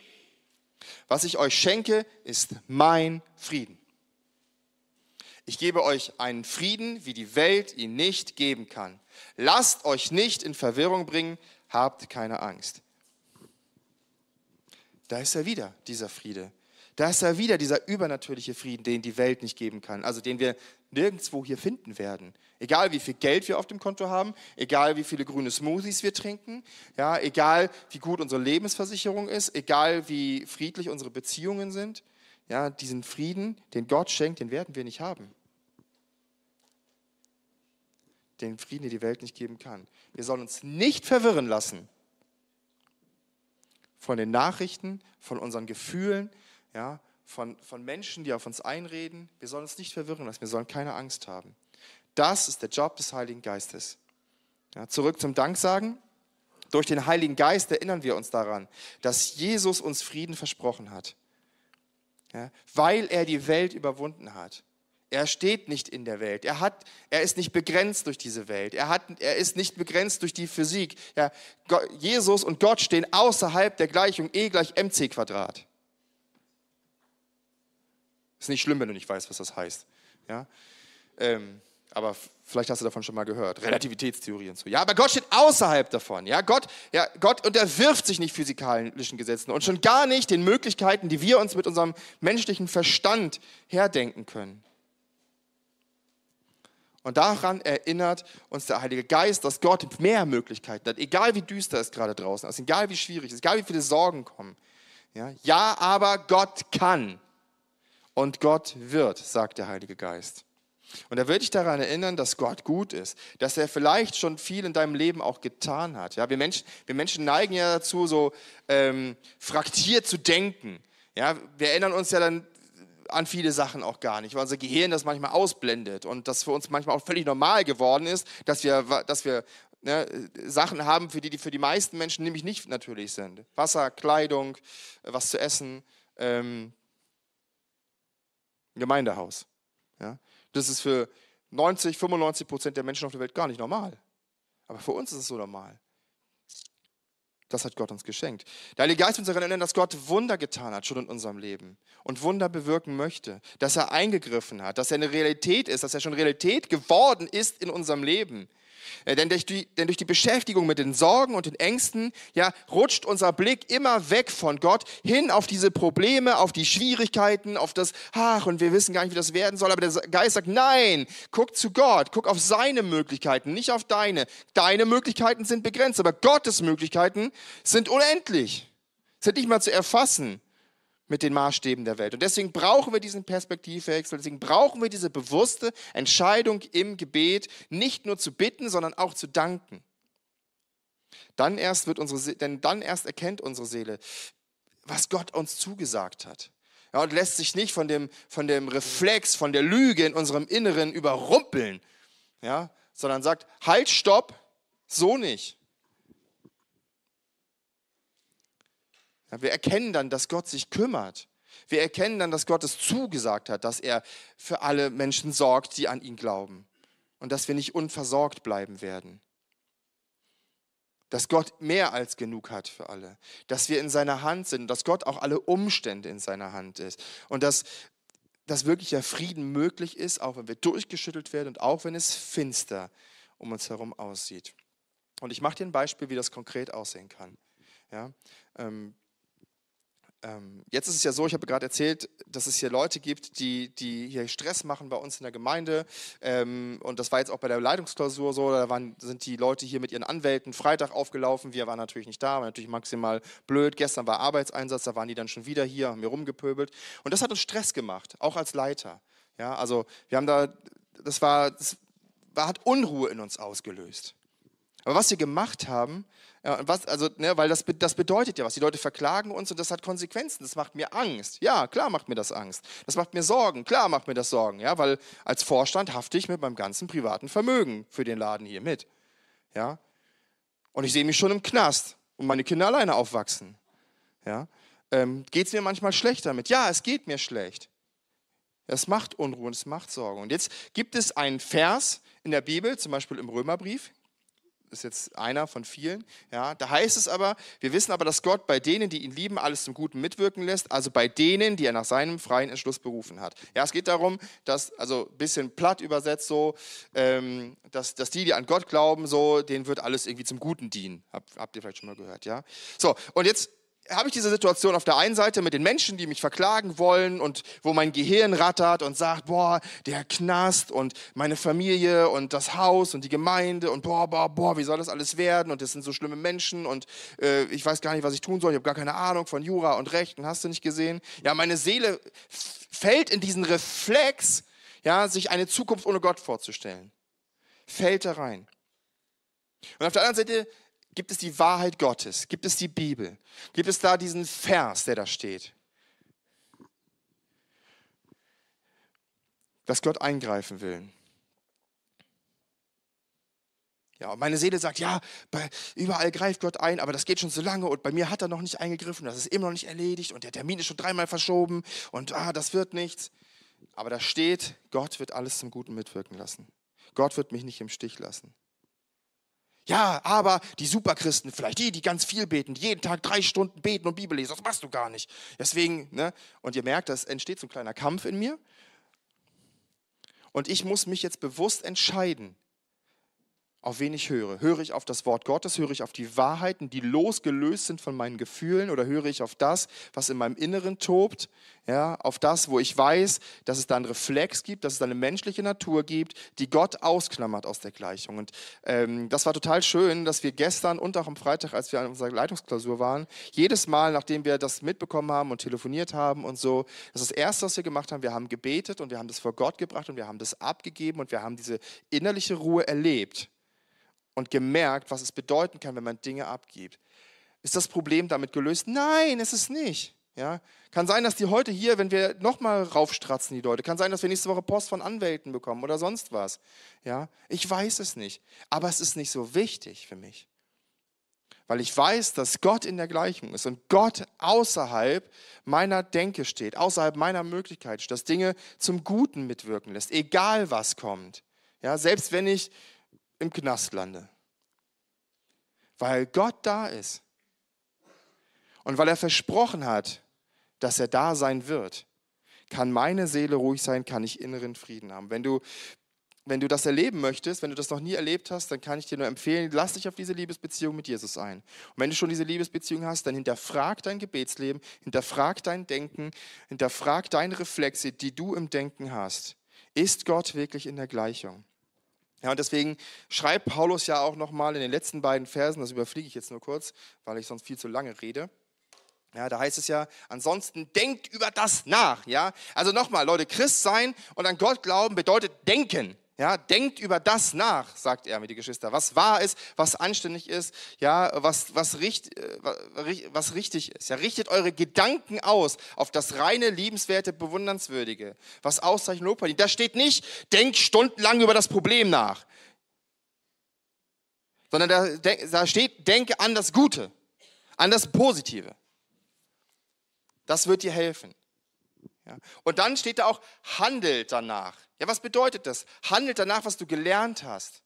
Was ich euch schenke, ist mein Frieden. Ich gebe euch einen Frieden, wie die Welt ihn nicht geben kann. Lasst euch nicht in Verwirrung bringen, habt keine Angst. Da ist er wieder, dieser Friede. Da ist er wieder, dieser übernatürliche Frieden, den die Welt nicht geben kann, also den wir nirgendwo hier finden werden. Egal wie viel Geld wir auf dem Konto haben, egal wie viele grüne Smoothies wir trinken, ja, egal wie gut unsere Lebensversicherung ist, egal wie friedlich unsere Beziehungen sind, ja, diesen Frieden, den Gott schenkt, den werden wir nicht haben. Den Frieden, den die Welt nicht geben kann. Wir sollen uns nicht verwirren lassen von den Nachrichten, von unseren Gefühlen, ja, von, von Menschen, die auf uns einreden. Wir sollen uns nicht verwirren lassen, wir sollen keine Angst haben. Das ist der Job des Heiligen Geistes. Ja, zurück zum Danksagen. Durch den Heiligen Geist erinnern wir uns daran, dass Jesus uns Frieden versprochen hat, ja, weil er die Welt überwunden hat. Er steht nicht in der Welt. Er, hat, er ist nicht begrenzt durch diese Welt. Er, hat, er ist nicht begrenzt durch die Physik. Ja, Jesus und Gott stehen außerhalb der Gleichung E gleich mc Quadrat. Ist nicht schlimm, wenn du nicht weißt, was das heißt. Ja? Ähm, aber vielleicht hast du davon schon mal gehört. Relativitätstheorie und so. Ja, aber Gott steht außerhalb davon. Ja, Gott, ja, Gott unterwirft sich nicht physikalischen Gesetzen und schon gar nicht den Möglichkeiten, die wir uns mit unserem menschlichen Verstand herdenken können. Und daran erinnert uns der Heilige Geist, dass Gott mehr Möglichkeiten hat, egal wie düster es gerade draußen ist, egal wie schwierig es ist, egal wie viele Sorgen kommen. Ja, ja aber Gott kann und Gott wird, sagt der Heilige Geist. Und er wird dich daran erinnern, dass Gott gut ist, dass er vielleicht schon viel in deinem Leben auch getan hat. Ja, wir, Menschen, wir Menschen neigen ja dazu, so ähm, fraktiert zu denken. Ja, wir erinnern uns ja dann an viele Sachen auch gar nicht, weil unser Gehirn das manchmal ausblendet und das für uns manchmal auch völlig normal geworden ist, dass wir, dass wir ne, Sachen haben, für die, die für die meisten Menschen nämlich nicht natürlich sind. Wasser, Kleidung, was zu essen, ähm, ein Gemeindehaus. Ja? Das ist für 90, 95 Prozent der Menschen auf der Welt gar nicht normal. Aber für uns ist es so normal. Das hat Gott uns geschenkt. Der Heilige Geist uns daran erinnern, dass Gott Wunder getan hat schon in unserem Leben und Wunder bewirken möchte, dass er eingegriffen hat, dass er eine Realität ist, dass er schon Realität geworden ist in unserem Leben. Äh, denn durch, die, denn durch die Beschäftigung mit den Sorgen und den Ängsten, ja, rutscht unser Blick immer weg von Gott hin auf diese Probleme, auf die Schwierigkeiten, auf das, ach, und wir wissen gar nicht, wie das werden soll. Aber der Geist sagt, nein, guck zu Gott, guck auf seine Möglichkeiten, nicht auf deine. Deine Möglichkeiten sind begrenzt, aber Gottes Möglichkeiten sind unendlich. Sind nicht mal zu erfassen mit den Maßstäben der Welt. Und deswegen brauchen wir diesen Perspektivwechsel, deswegen brauchen wir diese bewusste Entscheidung im Gebet, nicht nur zu bitten, sondern auch zu danken. Dann erst wird unsere, denn dann erst erkennt unsere Seele, was Gott uns zugesagt hat. Ja, und lässt sich nicht von dem, von dem Reflex, von der Lüge in unserem Inneren überrumpeln, ja, sondern sagt, halt, stopp, so nicht. Wir erkennen dann, dass Gott sich kümmert. Wir erkennen dann, dass Gott es zugesagt hat, dass er für alle Menschen sorgt, die an ihn glauben. Und dass wir nicht unversorgt bleiben werden. Dass Gott mehr als genug hat für alle. Dass wir in seiner Hand sind. Dass Gott auch alle Umstände in seiner Hand ist. Und dass, dass wirklich der Frieden möglich ist, auch wenn wir durchgeschüttelt werden und auch wenn es finster um uns herum aussieht. Und ich mache dir ein Beispiel, wie das konkret aussehen kann. Ja, ähm, jetzt ist es ja so, ich habe gerade erzählt, dass es hier Leute gibt, die, die hier Stress machen bei uns in der Gemeinde. Ähm, und das war jetzt auch bei der Leitungsklausur so. Da waren, sind die Leute hier mit ihren Anwälten Freitag aufgelaufen. Wir waren natürlich nicht da, war natürlich maximal blöd. Gestern war Arbeitseinsatz, da waren die dann schon wieder hier, haben mir rumgepöbelt. Und das hat uns Stress gemacht, auch als Leiter. Ja, also wir haben da, das war, das war, hat Unruhe in uns ausgelöst. Aber was wir gemacht haben, ja, was, also, ne, weil das, das bedeutet ja was. Die Leute verklagen uns und das hat Konsequenzen. Das macht mir Angst. Ja, klar macht mir das Angst. Das macht mir Sorgen. Klar macht mir das Sorgen. Ja, weil als Vorstand hafte ich mit meinem ganzen privaten Vermögen für den Laden hier mit. Ja, und ich sehe mich schon im Knast und meine Kinder alleine aufwachsen. Ja, ähm, geht es mir manchmal schlecht damit? Ja, es geht mir schlecht. Es macht Unruhe und es macht Sorgen. Und jetzt gibt es einen Vers in der Bibel, zum Beispiel im Römerbrief, ist jetzt einer von vielen. Ja, da heißt es aber, wir wissen aber, dass Gott bei denen, die ihn lieben, alles zum Guten mitwirken lässt, also bei denen, die er nach seinem freien Entschluss berufen hat. Ja, es geht darum, dass, also ein bisschen platt übersetzt so, ähm, dass, dass die, die an Gott glauben, so, denen wird alles irgendwie zum Guten dienen. Hab, habt ihr vielleicht schon mal gehört, ja? So, und jetzt habe ich diese Situation auf der einen Seite mit den Menschen, die mich verklagen wollen und wo mein Gehirn rattert und sagt, boah, der Knast und meine Familie und das Haus und die Gemeinde und boah, boah, boah, wie soll das alles werden und das sind so schlimme Menschen und äh, ich weiß gar nicht, was ich tun soll, ich habe gar keine Ahnung von Jura und Recht und hast du nicht gesehen? Ja, meine Seele fällt in diesen Reflex, ja, sich eine Zukunft ohne Gott vorzustellen. Fällt da rein. Und auf der anderen Seite Gibt es die Wahrheit Gottes? Gibt es die Bibel? Gibt es da diesen Vers, der da steht? Dass Gott eingreifen will. Ja, und meine Seele sagt, ja, bei, überall greift Gott ein, aber das geht schon so lange und bei mir hat er noch nicht eingegriffen, das ist immer noch nicht erledigt und der Termin ist schon dreimal verschoben und ah, das wird nichts. Aber da steht, Gott wird alles zum Guten mitwirken lassen. Gott wird mich nicht im Stich lassen. Ja, aber die Superchristen, vielleicht die, die ganz viel beten, jeden Tag drei Stunden beten und Bibel lesen, das machst du gar nicht. Deswegen, ne? Und ihr merkt, das entsteht so ein kleiner Kampf in mir. Und ich muss mich jetzt bewusst entscheiden, auf wen ich höre. Höre ich auf das Wort Gottes, höre ich auf die Wahrheiten, die losgelöst sind von meinen Gefühlen? Oder höre ich auf das, was in meinem Inneren tobt, ja, auf das, wo ich weiß, dass es da einen Reflex gibt, dass es da eine menschliche Natur gibt, die Gott ausklammert aus der Gleichung. Und ähm, das war total schön, dass wir gestern und auch am Freitag, als wir an unserer Leitungsklausur waren, jedes Mal, nachdem wir das mitbekommen haben und telefoniert haben und so, das ist das Erste, was wir gemacht haben, wir haben gebetet und wir haben das vor Gott gebracht und wir haben das abgegeben und wir haben diese innerliche Ruhe erlebt und gemerkt, was es bedeuten kann, wenn man Dinge abgibt. Ist das Problem damit gelöst? Nein, ist es nicht. Ja? Kann sein, dass die heute hier, wenn wir nochmal raufstratzen, die Leute, kann sein, dass wir nächste Woche Post von Anwälten bekommen oder sonst was. Ja? Ich weiß es nicht. Aber es ist nicht so wichtig für mich. Weil ich weiß, dass Gott in der Gleichung ist und Gott außerhalb meiner Denke steht, außerhalb meiner Möglichkeit dass Dinge zum Guten mitwirken lässt, egal was kommt. Ja, selbst wenn ich im Knast lande. Weil Gott da ist. Und weil er versprochen hat, dass er da sein wird, kann meine Seele ruhig sein, kann ich inneren Frieden haben. Wenn du, wenn du das erleben möchtest, wenn du das noch nie erlebt hast, dann kann ich dir nur empfehlen, lass dich auf diese Liebesbeziehung mit Jesus ein. Und wenn du schon diese Liebesbeziehung hast, dann hinterfrag dein Gebetsleben, hinterfrag dein Denken, hinterfrag deine Reflexe, die du im Denken hast. Ist Gott wirklich in der Gleichung? Ja, und deswegen schreibt Paulus ja auch nochmal in den letzten beiden Versen, das überfliege ich jetzt nur kurz, weil ich sonst viel zu lange rede. Ja, da heißt es ja, ansonsten denkt über das nach. Ja, also nochmal, Leute, Christ sein und an Gott glauben bedeutet denken. Ja, denkt über das nach, sagt er mit die Geschwister, was wahr ist, was anständig ist, ja, was, was, richt, äh, was richtig ist. Ja, richtet eure Gedanken aus auf das reine, liebenswerte, bewundernswürdige, was Auszeichnung Lob verdient. Da steht nicht, denkt stundenlang über das Problem nach, sondern da, da steht, denke an das Gute, an das Positive. Das wird dir helfen. Ja. Und dann steht da auch, handelt danach. Ja, was bedeutet das? Handelt danach, was du gelernt hast.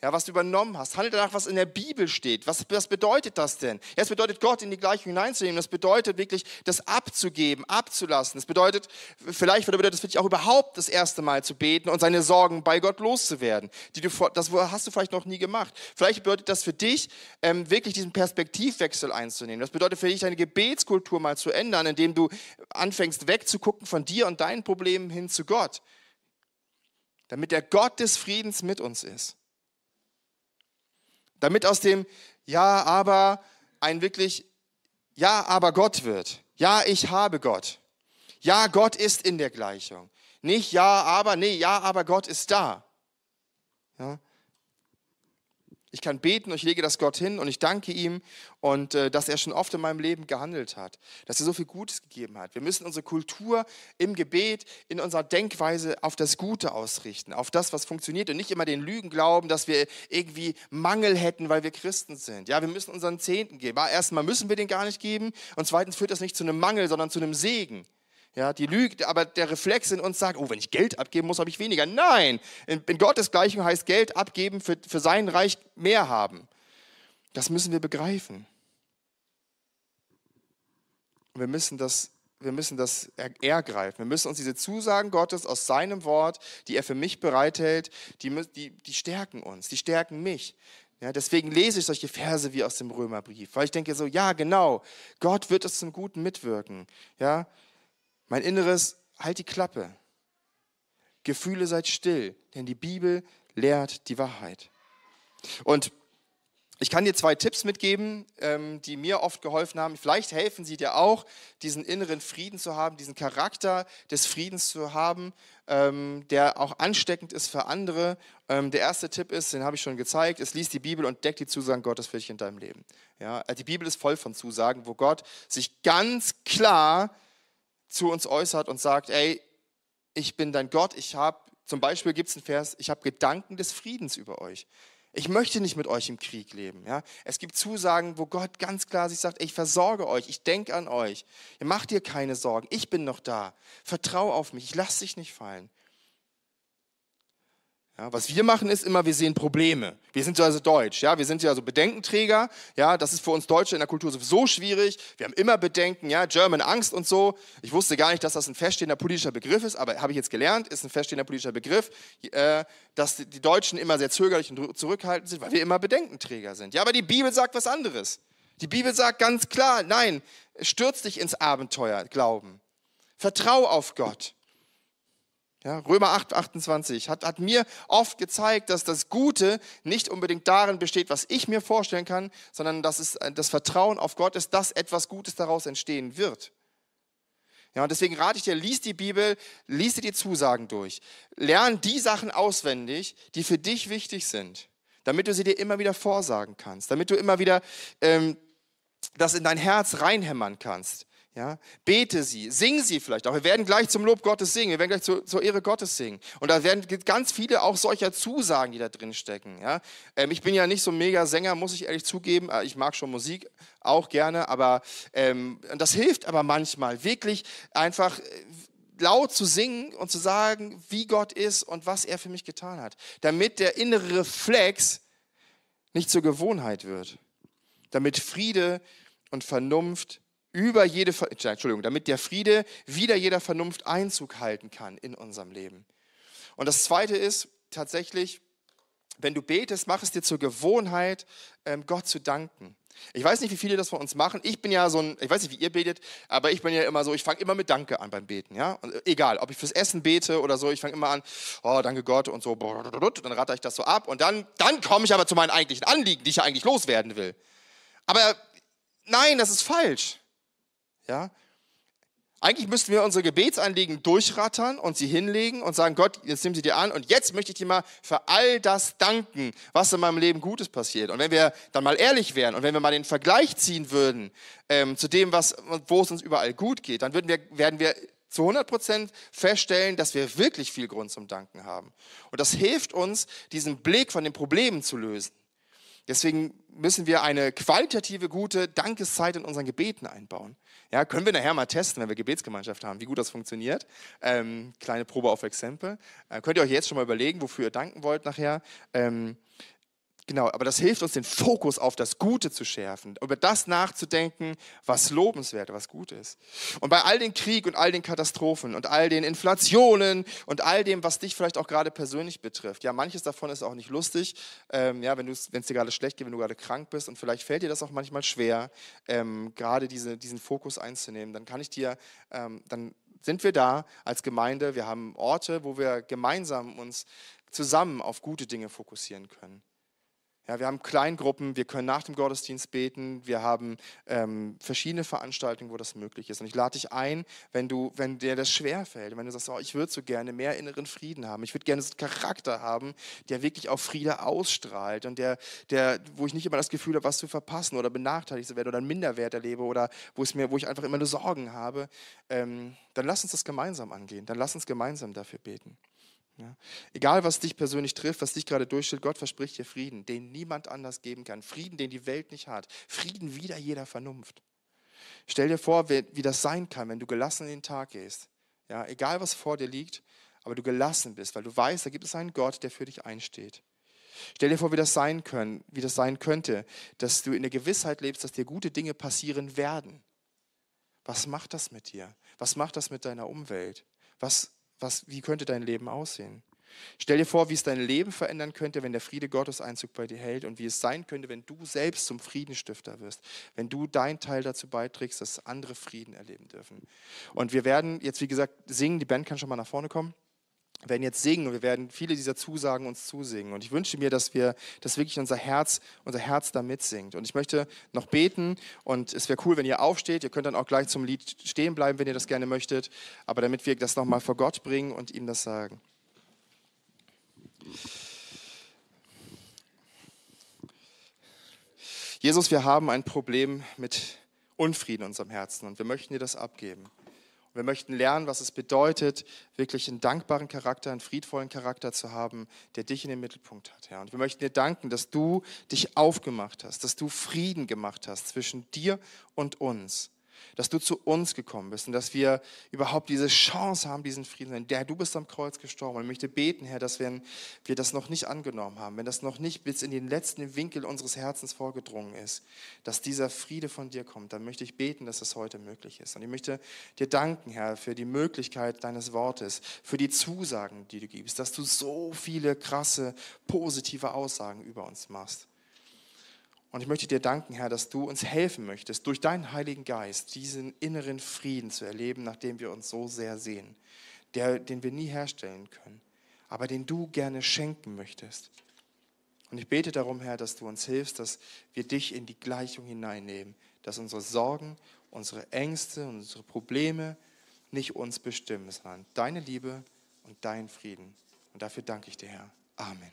Ja, was du übernommen hast. Handelt danach, was in der Bibel steht. Was, was bedeutet das denn? Ja, es bedeutet, Gott in die Gleichung hineinzunehmen. Das bedeutet wirklich, das abzugeben, abzulassen. Das bedeutet, vielleicht bedeutet das für dich auch überhaupt das erste Mal zu beten und seine Sorgen bei Gott loszuwerden. Die du, das hast du vielleicht noch nie gemacht. Vielleicht bedeutet das für dich, ähm, wirklich diesen Perspektivwechsel einzunehmen. Das bedeutet für dich, deine Gebetskultur mal zu ändern, indem du anfängst, wegzugucken von dir und deinen Problemen hin zu Gott damit der Gott des Friedens mit uns ist. Damit aus dem Ja, aber ein wirklich Ja, aber Gott wird. Ja, ich habe Gott. Ja, Gott ist in der Gleichung. Nicht Ja, aber, nee, ja, aber Gott ist da. Ja? Ich kann beten und ich lege das Gott hin und ich danke ihm und äh, dass er schon oft in meinem Leben gehandelt hat, dass er so viel Gutes gegeben hat. Wir müssen unsere Kultur im Gebet, in unserer Denkweise auf das Gute ausrichten, auf das, was funktioniert und nicht immer den Lügen glauben, dass wir irgendwie Mangel hätten, weil wir Christen sind. Ja, wir müssen unseren Zehnten geben. Erstmal müssen wir den gar nicht geben und zweitens führt das nicht zu einem Mangel, sondern zu einem Segen. Ja, die Lüge, aber der Reflex in uns sagt, oh, wenn ich Geld abgeben muss, habe ich weniger. Nein, in, in Gottes Gleichung heißt Geld abgeben für, für sein Reich mehr haben. Das müssen wir begreifen. Wir müssen das, wir müssen das ergreifen. Wir müssen uns diese Zusagen Gottes aus seinem Wort, die er für mich bereithält, die, die, die stärken uns, die stärken mich. Ja, deswegen lese ich solche Verse wie aus dem Römerbrief, weil ich denke so, ja genau, Gott wird es zum Guten mitwirken. Ja, mein Inneres, halt die Klappe. Gefühle seid still, denn die Bibel lehrt die Wahrheit. Und ich kann dir zwei Tipps mitgeben, ähm, die mir oft geholfen haben. Vielleicht helfen sie dir auch, diesen inneren Frieden zu haben, diesen Charakter des Friedens zu haben, ähm, der auch ansteckend ist für andere. Ähm, der erste Tipp ist, den habe ich schon gezeigt, es liest die Bibel und deckt die Zusagen Gottes für dich in deinem Leben. Ja, die Bibel ist voll von Zusagen, wo Gott sich ganz klar zu uns äußert und sagt, ey, ich bin dein Gott, ich habe, zum Beispiel gibt es einen Vers, ich habe Gedanken des Friedens über euch. Ich möchte nicht mit euch im Krieg leben. Ja? Es gibt Zusagen, wo Gott ganz klar sich sagt, ich versorge euch, ich denke an euch. Macht dir keine Sorgen, ich bin noch da. Vertrau auf mich, ich lasse dich nicht fallen. Ja, was wir machen ist immer, wir sehen Probleme. Wir sind also deutsch, ja, wir sind ja so Bedenkenträger, ja, das ist für uns Deutsche in der Kultur sowieso schwierig. Wir haben immer Bedenken, ja, German Angst und so. Ich wusste gar nicht, dass das ein feststehender politischer Begriff ist, aber habe ich jetzt gelernt, ist ein feststehender politischer Begriff, äh, dass die Deutschen immer sehr zögerlich und zurückhaltend sind, weil wir immer Bedenkenträger sind. Ja, aber die Bibel sagt was anderes. Die Bibel sagt ganz klar, nein, stürz dich ins Abenteuer, Glauben. Vertrau auf Gott. Ja, Römer 8, 28 hat, hat mir oft gezeigt, dass das Gute nicht unbedingt darin besteht, was ich mir vorstellen kann, sondern dass es das Vertrauen auf Gott ist, dass etwas Gutes daraus entstehen wird. Ja, und deswegen rate ich dir, lies die Bibel, lies dir die Zusagen durch. Lern die Sachen auswendig, die für dich wichtig sind, damit du sie dir immer wieder vorsagen kannst, damit du immer wieder ähm, das in dein Herz reinhämmern kannst. Ja, bete sie, sing sie vielleicht auch. Wir werden gleich zum Lob Gottes singen, wir werden gleich zu, zur Ehre Gottes singen. Und da werden ganz viele auch solcher Zusagen, die da drin stecken. Ja, ähm, ich bin ja nicht so ein mega Sänger, muss ich ehrlich zugeben. Äh, ich mag schon Musik auch gerne, aber ähm, das hilft aber manchmal wirklich einfach äh, laut zu singen und zu sagen, wie Gott ist und was er für mich getan hat, damit der innere Reflex nicht zur Gewohnheit wird, damit Friede und Vernunft über jede, Entschuldigung, damit der Friede wieder jeder Vernunft Einzug halten kann in unserem Leben. Und das Zweite ist tatsächlich, wenn du betest, mach es dir zur Gewohnheit, ähm, Gott zu danken. Ich weiß nicht, wie viele das von uns machen. Ich bin ja so ein, ich weiß nicht, wie ihr betet, aber ich bin ja immer so, ich fange immer mit Danke an beim Beten. Ja? Und egal, ob ich fürs Essen bete oder so, ich fange immer an, oh, danke Gott und so, dann rate ich das so ab und dann, dann komme ich aber zu meinen eigentlichen Anliegen, die ich ja eigentlich loswerden will. Aber nein, das ist falsch. Ja? Eigentlich müssten wir unsere Gebetsanliegen durchrattern und sie hinlegen und sagen, Gott, jetzt nimm sie dir an und jetzt möchte ich dir mal für all das danken, was in meinem Leben Gutes passiert. Und wenn wir dann mal ehrlich wären und wenn wir mal den Vergleich ziehen würden ähm, zu dem, was, wo es uns überall gut geht, dann würden wir, werden wir zu 100 Prozent feststellen, dass wir wirklich viel Grund zum Danken haben. Und das hilft uns, diesen Blick von den Problemen zu lösen. Deswegen müssen wir eine qualitative, gute Dankeszeit in unseren Gebeten einbauen. Ja, können wir nachher mal testen, wenn wir Gebetsgemeinschaft haben, wie gut das funktioniert. Ähm, kleine Probe auf Exempel. Äh, könnt ihr euch jetzt schon mal überlegen, wofür ihr danken wollt nachher. Ähm, Genau, aber das hilft uns, den Fokus auf das Gute zu schärfen, über das nachzudenken, was lobenswert, was gut ist. Und bei all den Krieg und all den Katastrophen und all den Inflationen und all dem, was dich vielleicht auch gerade persönlich betrifft, ja, manches davon ist auch nicht lustig, ähm, ja, wenn es dir gerade schlecht geht, wenn du gerade krank bist und vielleicht fällt dir das auch manchmal schwer, ähm, gerade diese, diesen Fokus einzunehmen, dann kann ich dir, ähm, dann sind wir da als Gemeinde, wir haben Orte, wo wir gemeinsam uns zusammen auf gute Dinge fokussieren können. Ja, wir haben Kleingruppen, wir können nach dem Gottesdienst beten, wir haben ähm, verschiedene Veranstaltungen, wo das möglich ist. Und ich lade dich ein, wenn, du, wenn dir das schwerfällt, wenn du sagst, oh, ich würde so gerne mehr inneren Frieden haben, ich würde gerne so einen Charakter haben, der wirklich auf Friede ausstrahlt und der, der, wo ich nicht immer das Gefühl habe, was zu verpassen oder benachteiligt zu werden oder einen Minderwert erlebe oder wo, es mir, wo ich einfach immer nur Sorgen habe, ähm, dann lass uns das gemeinsam angehen, dann lass uns gemeinsam dafür beten. Ja. Egal, was dich persönlich trifft, was dich gerade durchstellt, Gott verspricht dir Frieden, den niemand anders geben kann. Frieden, den die Welt nicht hat. Frieden wider jeder Vernunft. Stell dir vor, wie, wie das sein kann, wenn du gelassen in den Tag gehst. Ja, egal, was vor dir liegt, aber du gelassen bist, weil du weißt, da gibt es einen Gott, der für dich einsteht. Stell dir vor, wie das sein können, wie das sein könnte, dass du in der Gewissheit lebst, dass dir gute Dinge passieren werden. Was macht das mit dir? Was macht das mit deiner Umwelt? Was was, wie könnte dein Leben aussehen? Stell dir vor, wie es dein Leben verändern könnte, wenn der Friede Gottes Einzug bei dir hält und wie es sein könnte, wenn du selbst zum Friedenstifter wirst, wenn du deinen Teil dazu beiträgst, dass andere Frieden erleben dürfen. Und wir werden jetzt, wie gesagt, singen. Die Band kann schon mal nach vorne kommen werden jetzt singen und wir werden viele dieser Zusagen uns zusingen. Und ich wünsche mir, dass wir, dass wirklich unser Herz, unser Herz da mitsingt. Und ich möchte noch beten und es wäre cool, wenn ihr aufsteht. Ihr könnt dann auch gleich zum Lied stehen bleiben, wenn ihr das gerne möchtet. Aber damit wir das nochmal vor Gott bringen und ihm das sagen. Jesus, wir haben ein Problem mit Unfrieden in unserem Herzen und wir möchten dir das abgeben. Wir möchten lernen, was es bedeutet, wirklich einen dankbaren Charakter, einen friedvollen Charakter zu haben, der dich in den Mittelpunkt hat, Herr. Und wir möchten dir danken, dass du dich aufgemacht hast, dass du Frieden gemacht hast zwischen dir und uns dass du zu uns gekommen bist und dass wir überhaupt diese Chance haben, diesen Frieden. Der, du bist am Kreuz gestorben. Und ich möchte beten, Herr, dass wenn wir das noch nicht angenommen haben, wenn das noch nicht bis in den letzten Winkel unseres Herzens vorgedrungen ist, dass dieser Friede von dir kommt, dann möchte ich beten, dass das heute möglich ist. Und ich möchte dir danken, Herr, für die Möglichkeit deines Wortes, für die Zusagen, die du gibst, dass du so viele krasse, positive Aussagen über uns machst. Und ich möchte dir danken, Herr, dass du uns helfen möchtest, durch deinen Heiligen Geist diesen inneren Frieden zu erleben, nach dem wir uns so sehr sehen, der, den wir nie herstellen können, aber den du gerne schenken möchtest. Und ich bete darum, Herr, dass du uns hilfst, dass wir dich in die Gleichung hineinnehmen, dass unsere Sorgen, unsere Ängste, unsere Probleme nicht uns bestimmen, sondern deine Liebe und dein Frieden. Und dafür danke ich dir, Herr. Amen.